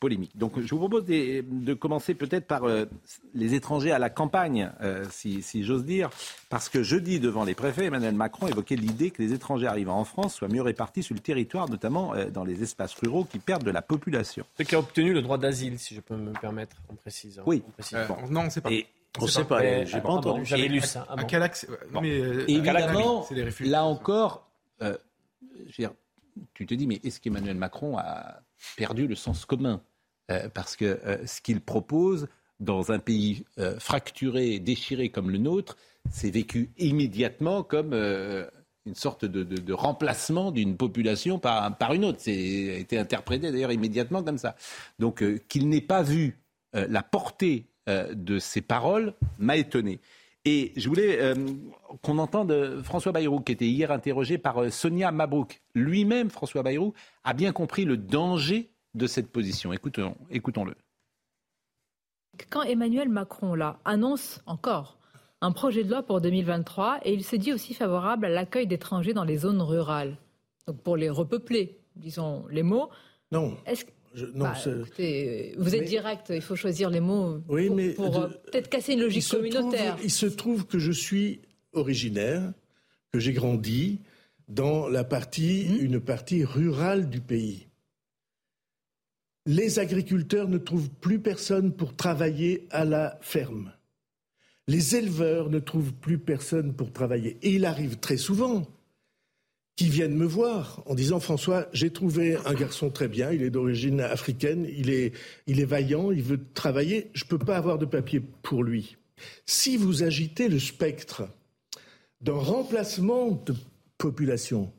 A: polémique. Donc, je vous propose de commencer peut-être par euh, les étrangers à la campagne, euh, si, si j'ose dire, parce que jeudi, devant les préfets, Emmanuel Macron évoquait l'idée que les étrangers arrivant en France soient mieux répartis sur le territoire, notamment euh, dans les espaces ruraux qui perdent de la population.
C: Ceux qui ont obtenu le droit d'asile, si je peux me permettre, en précisant.
A: Oui.
C: En précisant.
F: Euh, non, on ne sait pas.
A: Et-
F: On sait pas, j'ai pas entendu.
C: J'avais lu ça.
F: À quel mais, euh,
A: évidemment,
F: réfugiés.
A: là encore, euh, dire, tu te dis, mais est-ce qu'Emmanuel Macron a perdu le sens commun Euh, Parce que euh, ce qu'il propose dans un pays euh, fracturé, déchiré comme le nôtre, c'est vécu immédiatement comme euh, une sorte de, de- de remplacement d'une population par, par une autre. C'est a été interprété d'ailleurs immédiatement comme ça. Donc euh, qu'il n'ait pas vu euh, la portée de ces paroles m'a étonné. Et je voulais euh, qu'on entende euh, François Bayrou, qui était hier interrogé par euh, Sonia Mabrouk. Lui-même, François Bayrou, a bien compris le danger de cette position. Écoutons, écoutons-le.
P: Quand Emmanuel Macron là, annonce encore un projet de loi pour 2023 et il se dit aussi favorable à l'accueil d'étrangers dans les zones rurales, donc pour les repeupler, disons les mots.
Q: Non.
P: Est-ce que-
Q: Je- non,
P: Bah, écoutez, vous êtes
Q: Mais-
P: direct, il faut choisir les mots
Q: Oui,
P: pour,
Q: mais
P: pour,
Q: de-
P: euh, peut-être casser une logique
Q: il
P: communautaire.
Q: trouve- il se trouve que je suis originaire, que j'ai grandi dans la partie,
P: Mmh.
Q: une partie rurale du pays. Les agriculteurs ne trouvent plus personne pour travailler à la ferme. Les éleveurs ne trouvent plus personne pour travailler. Et il arrive très souvent qu'ils viennent me voir en disant François, j'ai trouvé un garçon très bien, il est d'origine africaine, il est, il est vaillant, il veut travailler, je ne peux pas avoir de papier pour lui. Si vous agitez le spectre d'un remplacement de population,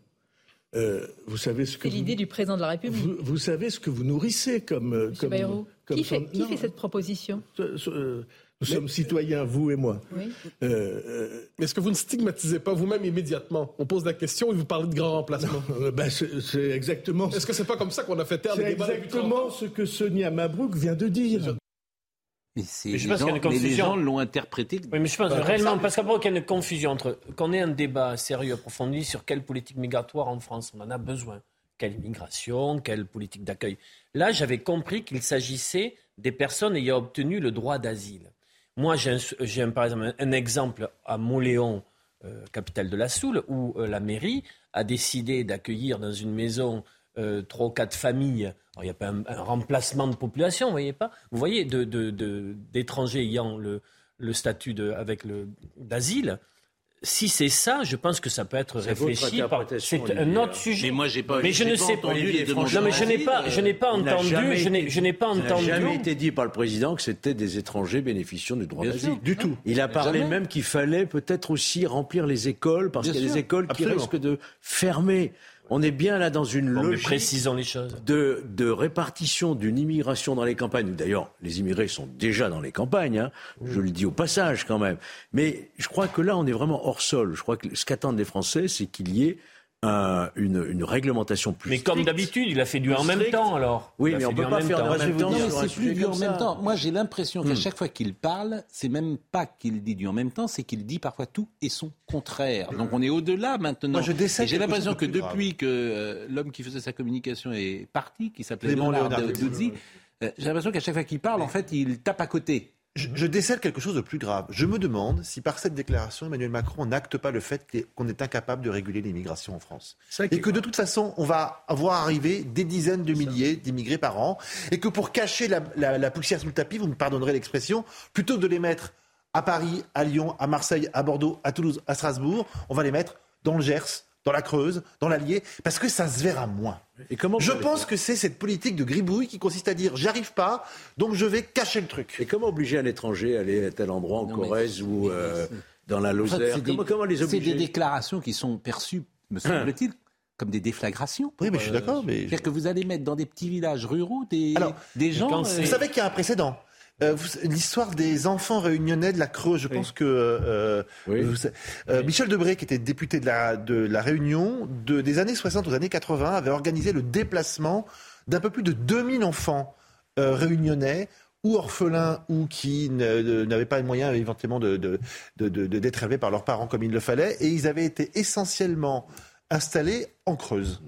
Q: euh, vous savez ce que
P: C'est
Q: vous,
P: l'idée du président de la République.
Q: vous, vous savez ce que vous nourrissez comme, euh,
P: Monsieur
Q: comme,
P: Bayrou.
Q: comme
P: Qui, fait,
Q: son-
P: qui
Q: Non,
P: fait cette proposition?
Q: ce- ce- euh, nous sommes citoyens, vous et moi.
P: Oui.
Q: Euh,
R: Mais est-ce que vous ne stigmatisez pas vous-même immédiatement? On pose la question et vous parlez de grand remplacement.
Q: euh, ben, c'est exactement.
R: Est-ce que c'est pas comme ça qu'on a fait taire
Q: C'est
R: débats depuis 30 ans?
Q: exactement ce que Sonia Mabrouk vient de dire.
A: Mais, c'est
C: Mais je
A: les
C: pense qu'il y a
A: gens-
C: une
A: mais les
C: confusion.
A: gens l'ont interprété.
C: Oui, mais je pense
A: Bah,
C: réellement, parce qu'après, qu'il y a une confusion entre qu'on ait un débat sérieux, approfondi sur quelle politique migratoire en France on en a besoin, quelle immigration, quelle politique d'accueil. Là, j'avais compris qu'il s'agissait des personnes ayant obtenu le droit d'asile. Moi, j'ai, par exemple un, exemple à Montléon, euh, capitale de la Soule, où euh, la mairie a décidé d'accueillir dans une maison euh, trois ou quatre familles. Il n'y a pas un, remplacement de population, vous voyez pas? Vous voyez, d'étrangers ayant le, le statut avec le, d'asile. Si c'est ça, je pense que ça peut être réfléchi. par- C'est un autre
D: hein.
C: sujet.
D: Mais moi, j'ai pas-
C: Mais je ne sais pas.
D: entendu
C: Non, mais je n'ai pas, je n'ai pas
D: Il n'a
C: entendu. Je n'ai,
D: été-
C: je n'ai pas
D: Il n'a
C: entendu.
D: jamais été dit par le président que c'était des étrangers bénéficiant du droit d'asile.
A: Du tout.
D: Il a parlé
A: Jamais.
D: même qu'il fallait peut-être aussi remplir les écoles parce qu'il y a des écoles
A: Absolument.
D: qui risquent de fermer. On est bien là dans une
C: Bon,
D: logique
C: précisons les choses.
D: de, de répartition d'une immigration dans les campagnes. D'ailleurs, les immigrés sont déjà dans les campagnes, hein. je le dis au passage quand même. Mais je crois que là, on est vraiment hors sol. Je crois que ce qu'attendent les Français, c'est qu'il y ait un- une, une réglementation plus
C: Mais comme d'habitude, il a fait du en même
D: strict.
C: temps alors.
D: Oui,
C: Il
D: mais on
C: du
D: peut pas faire
C: temps.
D: en même temps
A: Non, c'est plus du en même temps. Moi, j'ai l'impression qu'à
D: Hmm.
A: chaque fois qu'il parle, c'est même pas qu'il dit du en même temps, c'est qu'il dit parfois tout et son contraire. Donc on est au-delà maintenant.
B: Moi, je décèle
A: Et j'ai l'impression que
B: grave.
A: depuis que euh, l'homme qui faisait sa communication est parti, qui s'appelait Léonard Duzzi, euh, j'ai l'impression qu'à chaque fois qu'il parle, en fait, il tape à côté.
B: Je, je décèle quelque chose de plus grave. Je me demande si par cette déclaration, Emmanuel Macron n'acte pas le fait qu'on est incapable de réguler l'immigration en France. Et que de toute façon, on va voir arriver des dizaines de milliers d'immigrés par an. Et que pour cacher la, la- la poussière sous le tapis, vous me pardonnerez l'expression, plutôt que de les mettre à Paris, à Lyon, à Marseille, à Bordeaux, à Toulouse, à Strasbourg, on va les mettre dans le Gers, dans la Creuse, dans l'Allier, parce que ça se verra moins.
D: Et comment
B: Je pense que c'est cette politique de gribouille qui consiste à dire j'arrive pas, donc je vais cacher le truc.
D: Et comment obliger un étranger à aller à tel endroit en
A: Non, mais-
D: Corrèze ou euh, dans la
A: En fait,
D: Lozère?
A: c'est des-
D: comment, comment les
A: C'est
D: obliger?
A: des déclarations qui sont perçues, me semble-t-il, comme des déflagrations.
B: Oui, mais je suis
A: Euh,
B: d'accord, mais-
A: C'est-à-dire que vous allez mettre dans des petits villages ruraux des,
B: Alors,
A: des gens.
C: quand
A: euh,
B: Vous savez qu'il y a un précédent. Euh, L'histoire des enfants réunionnais de la Creuse, je pense que euh,
D: Oui.
B: vous- euh, Michel Debré, qui était député de la, de la Réunion, de, des années 60 aux années 80, avait organisé le déplacement d'un peu plus de 2000 enfants réunionnais ou orphelins ou qui n'avaient pas les moyens éventuellement de, de- de- de- d'être élevés par leurs parents comme il le fallait, et ils avaient été essentiellement installés en Creuse.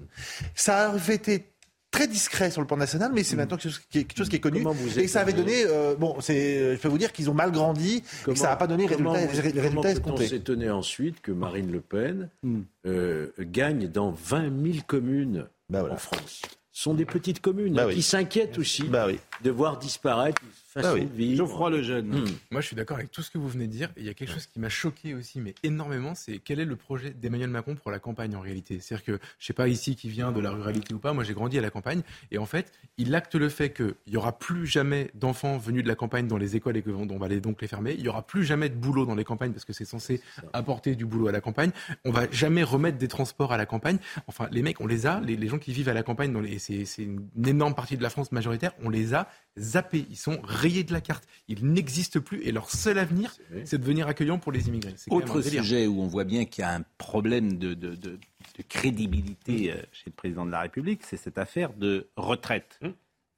B: Ça avait été très discret sur le plan national, mais c'est maintenant quelque chose qui est, quelque chose qui est connu.
D: Comment vous
B: Et ça avait donné, euh, bon, c'est, je peux vous dire qu'ils ont mal grandi, et que ça n'a pas donné les
D: comment
B: résultats,
D: vous-
B: les résultats
D: comment peut-on
B: escomptés.
D: s'étonner ensuite que Marine Le Pen
B: Hmm.
D: euh, gagne dans 20 000 communes
B: Bah voilà.
D: en France Ce sont des petites communes
B: Bah
D: hein,
B: oui.
D: qui s'inquiètent aussi
B: Bah oui.
D: de voir disparaître façon
B: Bah oui.
D: de vivre.
A: Geoffroy le jeune.
D: Hmm.
F: Moi, je suis d'accord avec tout ce que vous venez de dire. Et il y a quelque chose qui m'a choqué aussi, mais énormément, c'est quel est le projet d'Emmanuel Macron pour la campagne en réalité? C'est-à-dire que, je sais pas ici qui vient de la ruralité ou pas, moi j'ai grandi à la campagne, et en fait, il acte le fait qu'il y aura plus jamais d'enfants venus de la campagne dans les écoles et qu'on on va les, donc les fermer. Il y aura plus jamais de boulot dans les campagnes parce que c'est censé apporter du boulot à la campagne. On va jamais remettre des transports à la campagne. Enfin, les mecs, on les a, les, les gens qui vivent à la campagne, dans les, c'est c'est une, une énorme partie de la France majoritaire, on les a zappés. Ils sont rayés de la carte. Ils n'existent plus et leur seul avenir, c'est de venir accueillant pour les immigrés.
A: Autre sujet où on voit bien qu'il y a un problème de, de- de- de crédibilité euh, chez le président de la République, c'est cette affaire de retraite.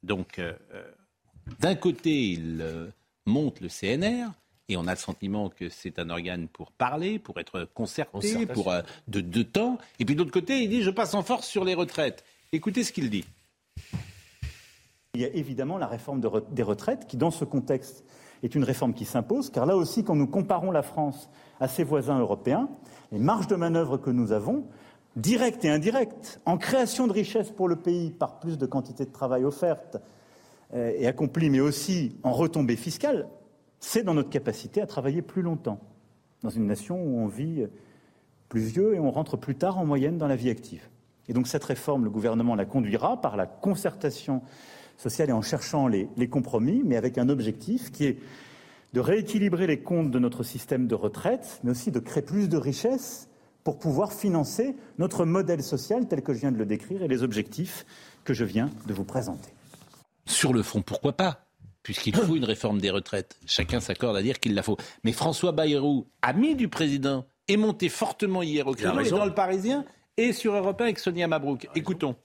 A: Donc, euh, euh, d'un côté, il euh, monte le CNR. Et on a le sentiment que c'est un organe pour parler, pour être concerté, pour euh, de, de temps. Et puis de l'autre côté, il dit je passe en force sur les retraites. Écoutez ce qu'il dit.
S: Il y a évidemment la réforme des retraites qui, dans ce contexte, est une réforme qui s'impose, car là aussi, quand nous comparons la France à ses voisins européens, les marges de manœuvre que nous avons, directes et indirectes, en création de richesses pour le pays par plus de quantité de travail offerte euh, et accomplie, mais aussi en retombées fiscales, c'est dans notre capacité à travailler plus longtemps, dans une nation où on vit plus vieux et on rentre plus tard en moyenne dans la vie active. Et donc cette réforme, le gouvernement la conduira par la concertation sociale et en cherchant les, les compromis, mais avec un objectif qui est de rééquilibrer les comptes de notre système de retraite, mais aussi de créer plus de richesses pour pouvoir financer notre modèle social tel que je viens de le décrire et les objectifs que je viens de vous présenter.
A: Sur le fond, pourquoi pas? Puisqu'il faut une réforme des retraites. Chacun s'accorde à dire qu'il la faut. Mais François Bayrou, ami du président, est monté fortement hier au créneau dans le Parisien et sur Europe 1 avec Sonia Mabrouk. Écoutons.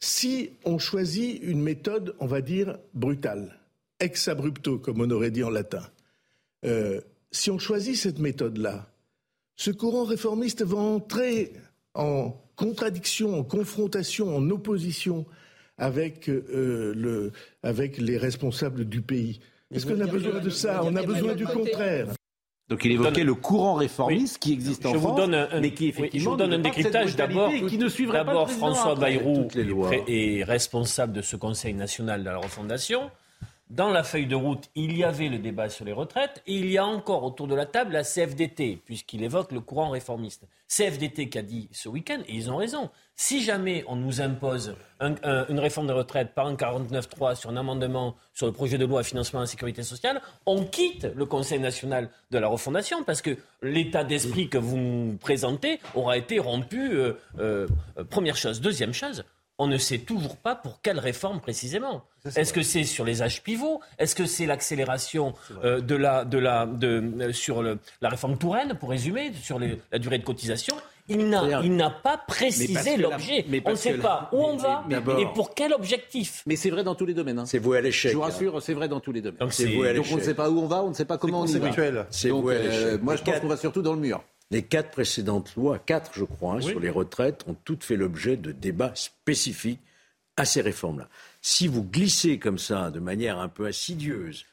Q: Si on choisit une méthode, on va dire, brutale, ex abrupto, comme on aurait dit en latin, euh, si on choisit cette méthode-là, ce courant réformiste va entrer en contradiction, en confrontation, en opposition avec, euh, le, avec les responsables du pays. Est-ce qu'on a besoin de ça On a besoin du contraire.
A: Donc il évoquait le courant réformiste qui existe en
C: je
A: France,
C: vous donne un,
A: mais qui
C: oui,
A: effectivement
C: je vous donne
A: ne
C: un décryptage d'abord. François. Bayrou est responsable de ce Conseil national de la refondation. Dans la feuille de route, il y avait le débat sur les retraites et il y a encore autour de la table la CFDT, puisqu'il évoque le courant réformiste. CFDT qui a dit ce week-end, et ils ont raison, si jamais on nous impose une réforme des retraites par un 49.3 sur un amendement sur le projet de loi à financement de la sécurité sociale, on quitte le Conseil national de la refondation parce que l'état d'esprit que vous nous présentez aura été rompu. Euh, euh, première chose. Deuxième chose, on ne sait toujours pas pour quelle réforme précisément. Est-ce que c'est sur les âges pivots? Est-ce que c'est l'accélération euh, de la, de la, de, sur le, la réforme Touraine, pour résumer, sur les, la durée de cotisation? Il n'a pas précisé l'objet. On ne sait pas où on va et pour quel objectif?
A: Mais c'est vrai dans tous les domaines. Hein.
D: C'est voué à l'échec.
A: Je vous rassure, c'est vrai dans tous les domaines.
D: Donc, Donc
A: on ne sait pas où on va, on ne sait pas comment on y va.
D: C'est
A: Donc, euh, moi je pense qu'on va surtout dans le mur.
D: Les quatre précédentes lois, quatre je crois, hein, sur les retraites, ont toutes fait l'objet de débats spécifiques à ces réformes-là. Si vous glissez comme ça, de manière un peu insidieuse,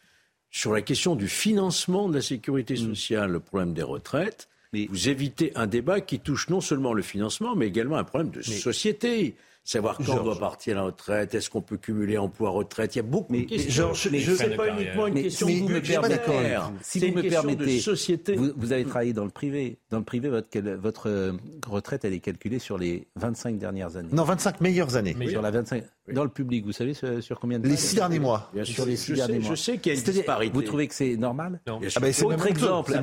D: sur la question du financement de la sécurité mm. sociale, le problème des retraites, vous évitez un débat qui touche non seulement le financement, mais également un problème de société. Savoir quand on doit partir à la retraite, est-ce qu'on peut cumuler emploi-retraite Il y a beaucoup de questions.
A: je, je sais pas uniquement une question si vous me permettez, si vous me permettez, société. Vous, avez travaillé dans le privé. Dans le privé, votre, votre euh, retraite, elle est calculée sur les 25 dernières années.
B: Non, 25 meilleures années.
A: Sur la 25. Dans le public, vous savez sur combien de
B: Les six derniers mois.
D: Bien
A: sûr, les six
D: je
A: derniers
D: sais,
A: mois.
D: Je sais qu'il y a une disparité.
A: Vous trouvez que c'est normal
B: Non. Ah ben,
A: Autre exemple,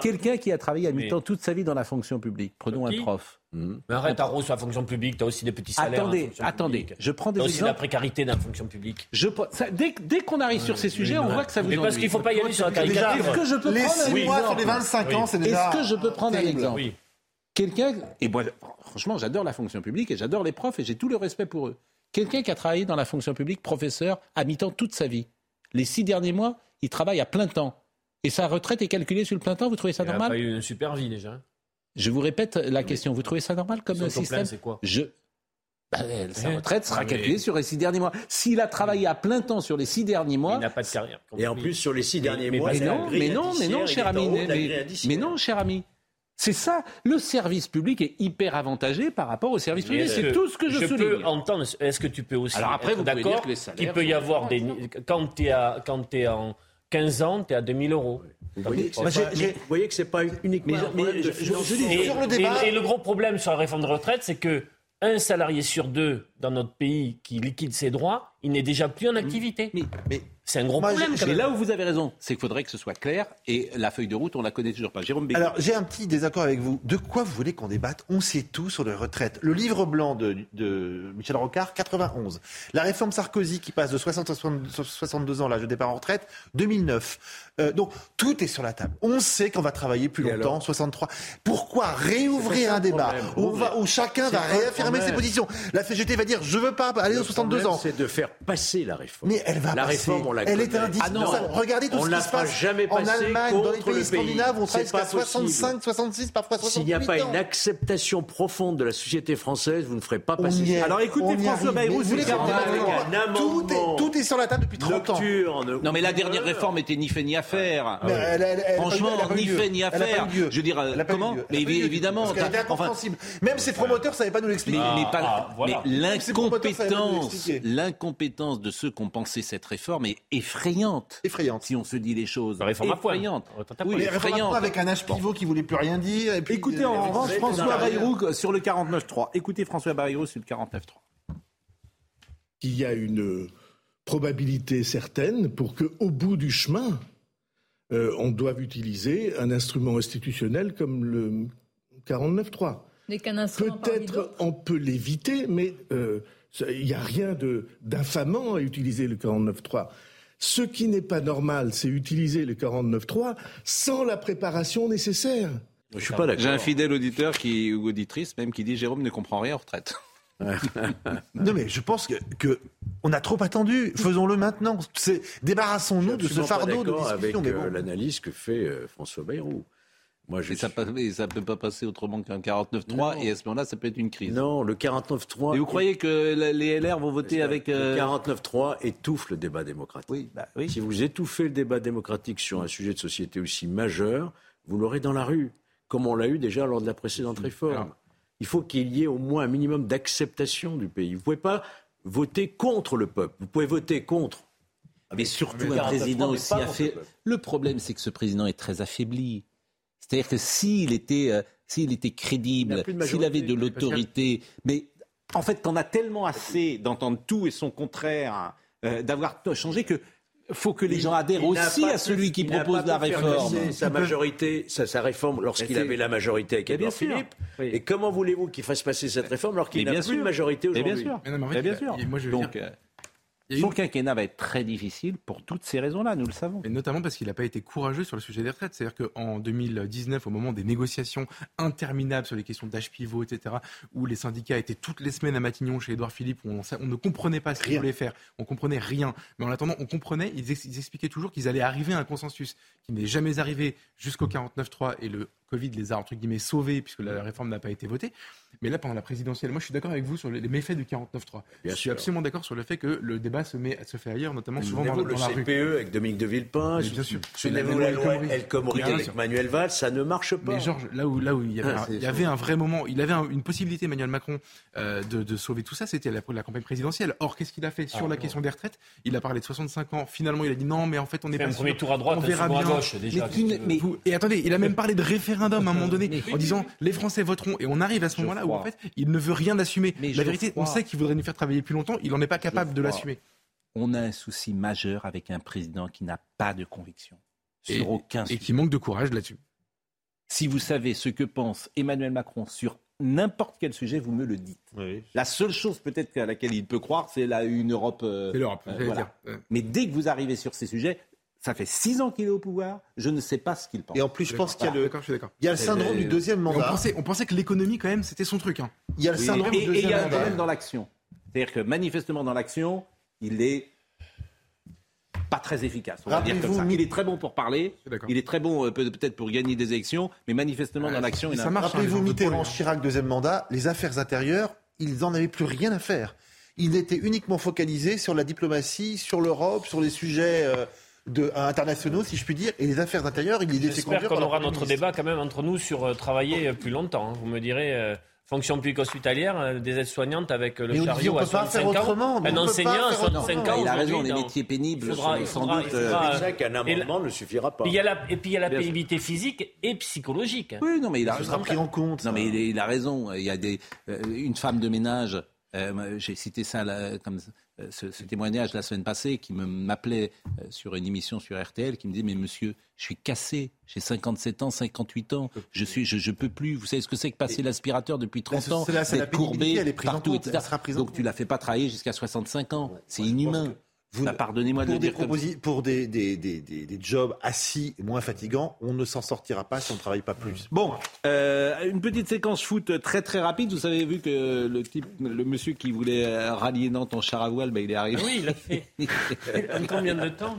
A: quelqu'un qui a travaillé à mi-temps toute sa vie dans la fonction publique. Prenons un prof.
C: Hmm. Mais arrête, Arros, sur la fonction publique, tu as aussi des petits salaires.
A: Attendez, attendez, je prends des
C: as
A: aussi
C: la précarité dans la fonction publique.
A: Je, dès, dès qu'on arrive sur ces sujets, on voit que ça vous
C: Mais parce qu'il ne faut pas y aller sur la caricature.
A: Est-ce que je peux
B: les
A: prendre
B: un mois sur les 25 ans, c'est déjà.
A: Est-ce que je peux prendre un exemple Quelqu'un, et moi, franchement, j'adore la fonction publique et j'adore les profs et j'ai tout le respect pour eux. Quelqu'un qui a travaillé dans la fonction publique, professeur, à mi-temps toute sa vie. Les six derniers mois, il travaille à plein temps. Et sa retraite est calculée sur le plein temps, vous trouvez ça normal
C: Il a pas eu une super vie déjà.
A: Je vous répète la question. Vous trouvez ça normal comme système
C: c'est quoi
A: Je... Bah, sa retraite sera calculée sur les six derniers mois. S'il a travaillé à plein temps sur les six derniers mois,
C: il n'a pas de carrière.
D: Et en plus sur les six derniers
A: mois,
D: mais,
A: non, mais non, mais non, cher ami, mais, non, cher ami. C'est ça, le service public est hyper avantagé par rapport au service privé. C'est tout ce que je,
C: je
A: souligne.
C: peux entendre. Est-ce que tu peux aussi
A: Alors après,
C: être d'accord qu'il peut y avoir des quand tu es quand es en 15 ans, tu es à 2000 euros.
D: Vous voyez, que c'est pas uniquement un problème de
C: et, et, le gros problème sur la réforme de retraite, c'est que un salarié sur deux dans notre pays qui liquide ses droits, il n'est déjà plus en activité. mais c'est un gros problème.
A: Mais là où vous avez raison, c'est qu'il faudrait que ce soit clair et la feuille de route, on la connaît toujours pas. Jérôme
B: Alors j'ai un petit désaccord avec vous. De quoi vous voulez qu'on débatte? On sait tout sur les retraites. Le livre blanc de, de Michel Rocard, 91. La réforme Sarkozy qui passe de 60 à 62 ans l'âge de départ en retraite, 2009. Euh, donc tout est sur la table. On sait qu'on va travailler plus longtemps, 63. Pourquoi réouvrir un débat où, va, où, chacun va réaffirmer ses positions La CGT va dire je veux pas aller aux 62 ans.
D: C'est de faire passer la réforme.
B: Mais elle va
D: la
B: passer.
D: réforme, on la
B: elle est indispensable.
D: Ah
B: Regardez tout
D: on
B: ce qui se passe
D: jamais
B: en Allemagne, dans les pays
D: le
B: scandinaves, on travaille jusqu'à
D: possible.
B: 65, 66, parfois 68
D: S'il n'y a pas
B: ans.
D: une acceptation profonde de la société française, vous ne ferez pas passer ça.
A: Alors écoutez François. Bayrou, c'est
B: vous
A: le
B: voulez qu'on
A: 49.
B: débatte
D: avec un
B: tout,
D: amendement
B: est, tout est sur la table depuis 30 ans.
A: Non mais la dernière réforme était ni fait ni à faire.
B: Mais elle- elle- elle-
A: Franchement, ni
B: lieu.
A: fait ni à
B: Elle a pas
A: faire.
B: eu lieu.
A: Je veux dire, euh, comment. Mais évidemment,
B: Parce qu'elle était
A: enfin,
B: incompréhensible. Même ses promoteurs ne savaient pas nous l'expliquer.
A: mais pas-
C: ah,
A: l'incompétence, l'incompétence de ceux qui ont pensé cette réforme est effrayante.
B: Effrayante.
A: Si on se dit les choses.
C: La réforme
A: effrayante. Oui, effrayante.
B: avec un âge pivot qui voulait plus rien dire. Et puis,
A: Écoutez
B: euh,
A: en revanche François Bayrou sur le 49.3. Écoutez François Bayrou sur le 49.3.
Q: qu'il y a une probabilité certaine pour qu'au bout du chemin, euh, on doive utiliser un instrument institutionnel comme le 49.3.
P: N'est qu'un instrument parmi
Q: Peut-être on peut l'éviter, mais euh, il n'y a rien de- d'infamant à utiliser le 49.3. Ce qui n'est pas normal, c'est utiliser le 49.3 sans la préparation nécessaire.
D: Je suis pas d'accord.
A: J'ai un fidèle auditeur qui, ou auditrice même qui dit Jérôme ne comprend rien en retraite.
B: Non mais je pense que, que on a trop attendu. Faisons-le maintenant. Débarrassons-nous de ce fardeau de discussion.
D: avec euh,
B: bon.
D: l'analyse que fait euh, François Bayrou. Moi, je
A: Et ça ne peut pas passer autrement qu'un 49.3
D: Non.
A: et à ce moment-là, ça peut être une crise.
D: Non, le 49.3.
A: Et vous croyez que les LR vont voter avec... euh,
D: Le 49.3 étouffe le débat démocratique.
A: Oui, bah oui.
D: Si vous étouffez le débat démocratique sur un sujet de société aussi majeur, vous l'aurez dans la rue, comme on l'a eu déjà lors de la précédente réforme.
A: Alors.
D: Il faut qu'il y ait au moins un minimum d'acceptation du pays. Vous ne pouvez pas voter contre le peuple. Vous pouvez voter contre
A: Mais surtout
D: Le
A: un
D: 49.3
A: président aussi affaibli. Le problème, c'est que ce président est très affaibli. C'est-à-dire que s'il était, euh, s'il était crédible, s'il avait de l'autorité, mais en fait, t'en as tellement assez d'entendre tout et son contraire, euh, d'avoir changé que faut que les gens adhèrent aussi à celui qui propose la réforme.
D: Sa majorité, sa, sa réforme, lorsqu'il avait la majorité avec Edouard. Philippe.
A: Oui.
D: Et comment voulez-vous qu'il fasse passer cette réforme alors qu'il n'a
A: bien
D: plus de
A: sûr.
D: majorité
A: Mais
D: aujourd'hui
A: bien sûr.
F: Mais non, mais en fait,
A: Mais bien sûr.
F: il- moi, je veux
A: Donc,
F: dire-
A: euh, son quinquennat va être très difficile pour toutes ces raisons-là, nous le savons.
F: Et notamment parce qu'il n'a pas été courageux sur le sujet des retraites. C'est-à-dire qu'en 2019, au moment des négociations interminables sur les questions d'âge pivot, etc., où les syndicats étaient toutes les semaines à Matignon chez Édouard Philippe, où on, on ne comprenait pas ce qu'ils voulaient faire, on comprenait rien. Mais en attendant, on comprenait, ils, ex- ils expliquaient toujours qu'ils allaient arriver à un consensus qui n'est jamais arrivé jusqu'au 49.3 et le Covid les a entre guillemets sauvés puisque la réforme n'a pas été votée. Mais là, pendant la présidentielle, moi je suis d'accord avec vous sur les les méfaits du 49.3. Je suis
D: sûr.
F: absolument d'accord sur le fait que le débat se, met, se fait ailleurs, notamment souvent dans,
D: Souvenez-vous,
F: dans
D: le
F: la rue.
D: CPE avec Dominique de Villepin.
F: Mais bien sûr.
D: Souvenez-vous
F: La loi El Khomri. Bien
D: avec. Manuel Valls, ça ne marche pas.
F: Mais Georges, là où, là où il y avait,
D: Ah,
F: un,
D: c'est
F: il y avait un vrai moment, il avait un- une possibilité, Emmanuel Macron, euh, de, de sauver tout ça, c'était la, la campagne présidentielle. Or, qu'est-ce qu'il a fait sur
C: Ah,
F: la
C: non.
F: question des retraites? Il a parlé de 65 ans. Finalement, il a dit non, mais en fait, on n'est
C: Fait
F: pas
C: un premier tour à droite,
F: on
C: un
F: verra
C: second à
F: bien.
C: gauche, déjà,
F: Mais mais vous- et attendez, il a même parlé de référendum à un moment donné, en disant les Français voteront. Et on arrive à ce moment-là où en fait, il ne veut rien assumer.
A: Mais
F: la vérité, on sait qu'il voudrait nous faire travailler plus longtemps. Il n'en est pas capable de l'assumer.
A: On a un souci majeur avec un président qui n'a pas de conviction sur
F: Et-
A: aucun
F: Et
A: sujet.
F: qui manque de courage là-dessus.
A: Si vous savez ce que pense Emmanuel Macron sur n'importe quel sujet, vous me le dites. La seule chose peut-être à laquelle il peut croire, c'est la, une Europe. euh,
F: C'est l'Europe,
A: euh, voilà.
F: Ouais.
A: Mais dès que vous arrivez sur ces sujets, ça fait six ans qu'il est au pouvoir, je ne sais pas ce qu'il pense.
B: Et en plus, je pense qu'il y a le, il y a le syndrome du deuxième
F: Et On
B: mandat.
F: pensait, on pensait que l'économie, quand même, c'était son truc. hein.
B: Il y a le
A: Oui,
B: syndrome
A: et
B: du
A: et il
B: deuxième
A: y a un
B: mandat.
A: problème dans l'action. C'est-à-dire que manifestement dans l'action, il est pas très efficace. On va dire comme ça. Il est très bon pour parler, il est très bon euh, peut- peut-être pour gagner des élections, mais manifestement dans l'action, il a un-
B: Rappelez-vous Mitterrand, Chirac, deuxième mandat, les affaires intérieures, ils n'en avaient plus rien à faire. Ils étaient uniquement focalisés sur la diplomatie, sur l'Europe, sur les sujets euh, de, internationaux, si je puis dire, et les affaires intérieures, les laissaient
C: J'espère qu'on aura notre débat quand même entre nous sur euh, travailler euh, plus longtemps. hein. Vous me direz, euh, fonction publique hospitalière, euh, des aides-soignantes avec euh, le
B: Mais
C: chariot
B: on
C: à
B: peut pas
C: 65
B: faire
C: ans,
B: autrement,
C: un enseignant à
B: faire
C: 65
B: autrement.
C: ans.
A: Il a raison, les métiers pénibles
C: il faudra-
A: sont
C: il
A: sans doute,
C: il
A: euh,
D: qu'un amendement ne suffira pas.
C: Puis il y a la- et puis il y a la pénibilité physique et psychologique.
A: Oui, non, mais il a raison.
B: sera pris en compte.
A: Non,
B: ça.
A: mais il, est- il a raison. Il y a des, euh, une femme de ménage. euh, J'ai cité ça là, comme euh, ce, ce témoignage la semaine passée qui me m'appelait euh, sur une émission sur RTL qui me disait mais monsieur je suis cassé. J'ai 57 ans 58 ans. Je suis je, je peux plus. Vous savez ce que c'est que passer l'aspirateur depuis 30
B: Là,
A: ans?
B: c'est
A: courbé partout etc. donc tu la fais pas travailler jusqu'à 65 ans. C'est inhumain
B: Vous
A: Bah, pardonnez-moi de
B: pour
A: le
B: des,
A: dire comme
B: pour des, des, des, des, des jobs assis et moins fatigants, on ne s'en sortira pas si on ne travaille pas plus.
A: Bon, euh, une petite séquence foot très très rapide. Vous avez vu que le type, le monsieur qui voulait euh, rallier Nantes en char à voile, ben, il est arrivé.
C: Ah oui, il l'a fait. En combien de temps.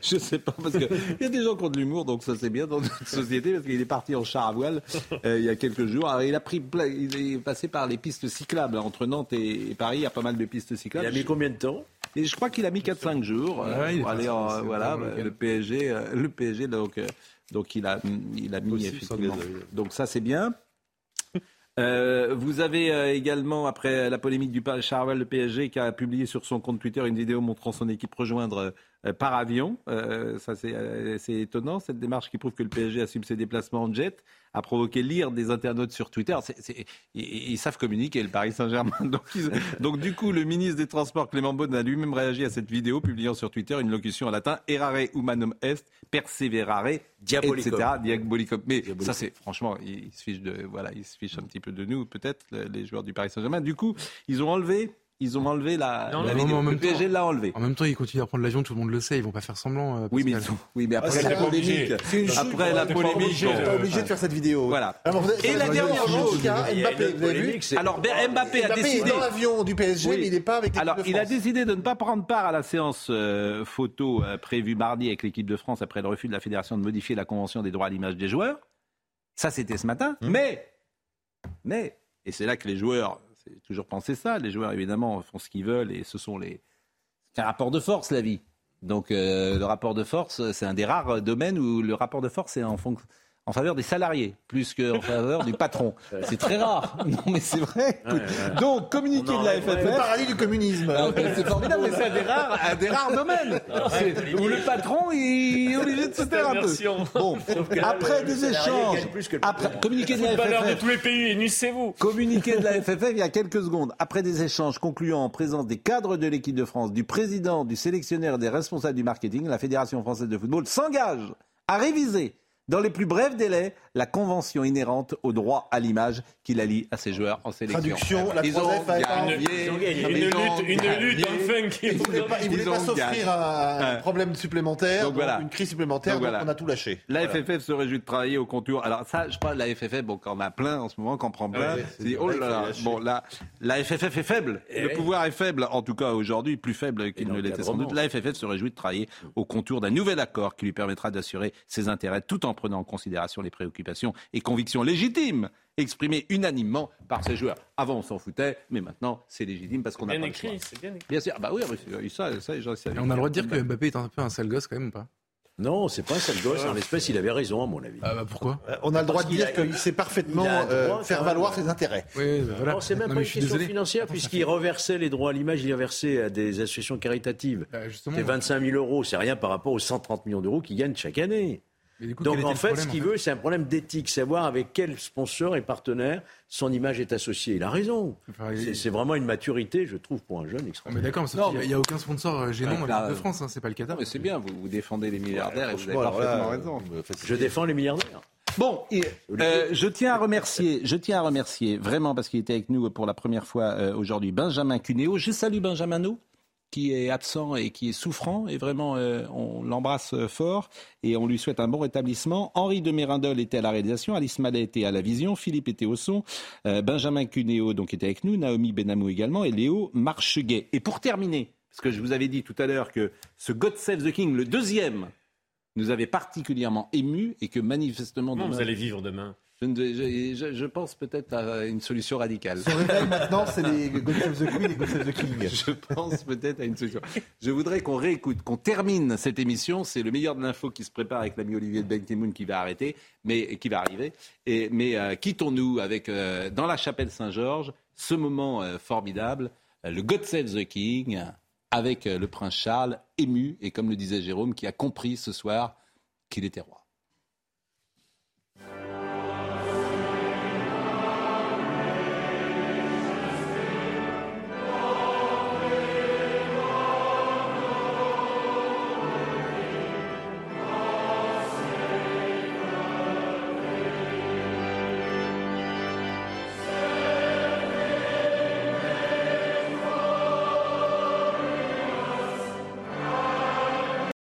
A: Je sais pas parce que il y a des gens qui ont de l'humour, donc ça c'est bien dans notre société parce qu'il est parti en char à voile euh, il y a quelques jours. Alors, il a pris, il est passé par les pistes cyclables entre Nantes et Paris. Il y a pas mal de pistes cyclables.
D: Il a mis combien de temps?
A: Et je crois qu'il a mis 4-5 jours euh,
F: Ouais, il est
A: pour aller en,
F: c'est
A: voilà
F: vraiment le
A: PSG, euh, le PSG donc euh, donc il a il a mis
B: Aussi,
A: effectivement. Donc ça c'est bien. Euh, vous avez euh, également, après la polémique du Charval, le PSG qui a publié sur son compte Twitter une vidéo montrant son équipe rejoindre euh, par avion. Euh, ça, c'est euh, c'est étonnant. Cette démarche qui prouve que le PSG assume ses déplacements en jet a provoqué lire des internautes sur Twitter. Ils, ils savent communiquer, le Paris Saint-Germain. Donc, ils- donc, du coup, le ministre des Transports, Clément Beaune, a lui-même réagi à cette vidéo, publiant sur Twitter une locution en latin Errare humanum est, perseverare,
D: Diabolicum.
A: etc. Diabolicum. Mais
D: Diabolicum.
A: ça, c'est franchement, ils se fichent de, voilà, ils se fichent un petit peu de nous, peut-être le- les joueurs du Paris Saint-Germain. Du coup, ils ont enlevé, ils ont enlevé la,
F: Non,
A: la
F: non,
A: vidéo.
F: en
A: le
F: même
A: PSG
F: temps-
A: l'a enlevé.
F: En même temps, ils continuent à prendre l'avion, tout le monde le sait, ils vont pas faire semblant. euh,
A: Oui, mais, ils sont- oui, mais après
B: Ah,
A: la polémique, après la polémique,
B: obligé,
A: bon,
B: t'es pas obligé de faire cette vidéo.
A: Voilà.
B: Alors, vous-
A: Et la dernière chose,
B: Mbappé, vous avez vu
A: Alors, Mbappé a décidé.
B: est dans l'avion du PSG, mais il n'est pas avec l'équipe
A: Alors,
B: de
A: il a décidé de ne pas prendre part à la séance euh, photo euh, prévue mardi avec l'équipe de France après le refus de la fédération de modifier la convention des droits à l'image des joueurs. Ça, c'était ce matin.
B: Hum.
A: Mais, mais, et c'est là que les joueurs, c'est toujours pensé ça, les joueurs évidemment font ce qu'ils veulent et ce sont les. C'est un rapport de force, la vie. Donc, euh, le rapport de force, c'est un des rares domaines où le rapport de force est en fonction en faveur des salariés plus qu'en faveur du patron. C'est très rare. Non, mais c'est vrai. Donc, communiqué de la FFF.
B: Le paradis du communisme.
A: Ah, C'est formidable, mais c'est un des rares, un des rares domaines. Où le patron il est obligé de se taire un peu. Bon, après des échanges, après, communiqué de la
C: Footballeur de
A: FFF.
C: tous les pays, énuissez-vous.
A: Communiqué de la FFF il y a quelques secondes. Après des échanges concluants en présence des cadres de l'équipe de France, du président, du sélectionneur et des responsables du marketing, la Fédération française de football s'engage à réviser dans les plus brefs délais la convention inhérente au droit à l'image qui la lie à ses joueurs en sélection.
B: Traduction, la
A: Ils ont
B: 3F a été-
A: gagné.
B: Une
A: ont
B: lutte- une lutte enfin qui- Ils voulaient pas- ils voulaient
A: Ils
B: pas
A: ont
B: s'offrir
A: gagné.
B: un problème supplémentaire,
A: Donc
B: donc
A: voilà.
B: une crise supplémentaire,
A: Donc
B: donc
A: voilà.
B: on a tout lâché.
A: La
B: Voilà.
A: FFF se réjouit de travailler au contour. Alors ça, je parle de la FFF, bon, quand on a plein en ce moment, quand on prend plein,
B: Ouais,
A: c'est
B: c'est
A: oh là là. Bon, là, la FFF est faible.
D: Eh
A: le
D: oui.
A: pouvoir est faible, en tout cas aujourd'hui, plus faible qu'il ne l'était sans doute. La FFF se réjouit de travailler au contour d'un nouvel accord qui lui permettra d'assurer ses intérêts tout en prenant en considération les préoccupations et convictions légitimes exprimées unanimement par ses joueurs. Avant, on s'en foutait, mais maintenant, c'est légitime parce qu'on a
C: Bien
A: pas le
C: écrit,
A: choix.
C: c'est bien écrit.
A: Bien sûr, bah oui, oui, ça, ça, j'en sais.
F: Et on a le droit de dire que Mbappé est un peu un sale gosse quand même ou pas?
D: Non, c'est pas un sale gosse. En l'espèce, il avait raison, à mon avis.
F: Ah bah pourquoi?
B: Euh, On a le droit de dire qu'il sait parfaitement euh, faire valoir ses intérêts.
F: Oui, bah voilà.
D: Non, c'est même
F: Non,
D: pas une question
F: désolé.
D: financière, puisqu'il reversait les droits à l'image, il les reversait à des associations caritatives.
F: Bah.
D: C'est 25 000 euros, c'est rien par rapport aux 130 millions d'euros qu'il gagne chaque année.
F: Mais du coup,
D: Donc en fait,
F: problème,
D: ce qu'il
F: en fait
D: veut, c'est un problème d'éthique, savoir avec quel sponsor et partenaire son image est associée. Il a raison. C'est- vraiment une maturité, je trouve, pour un jeune extraordinaire.
F: mais
A: mais-
F: il n'y a aucun sponsor euh, gênant
A: là,
F: l'équipe de
A: euh,
F: France, hein, c'est pas le Qatar.
A: Mais c'est bien, vous, vous défendez les milliardaires et vous avez parfaitement raison.
B: faites-
D: Je défends les milliardaires.
A: Bon, et, euh, je tiens à remercier, je tiens à remercier vraiment parce qu'il était avec nous pour la première fois euh, aujourd'hui, Benjamin Cunéo. Je salue Benjamin No, qui est absent et qui est souffrant et vraiment euh, on l'embrasse euh, fort et on lui souhaite un bon rétablissement. Henri de Mérindol était à la réalisation, Alice Mallet était à la vision, Philippe était au son, euh, Benjamin Cunéo donc était avec nous, Naomi Benamou également et Léo Marcheguet. Et pour terminer, parce que je vous avais dit tout à l'heure que ce God Save the King, le deuxième, nous avait particulièrement ému et que manifestement
C: Comment
A: demain-
C: vous allez vivre demain?
A: Je, pense peut-être à une solution radicale.
B: Son réveil maintenant, c'est les God Save the Queen et God Save the King.
A: Je pense peut-être à une solution. Je voudrais qu'on réécoute, qu'on termine cette émission. C'est le meilleur de l'info qui se prépare avec l'ami Olivier de Benkemoun qui va arrêter, mais qui va arriver. Et, mais euh, quittons-nous avec euh, dans la chapelle Saint-Georges ce moment euh, formidable, le God Save the King, avec le prince Charles ému et comme le disait Jérôme, qui a compris ce soir qu'il était roi.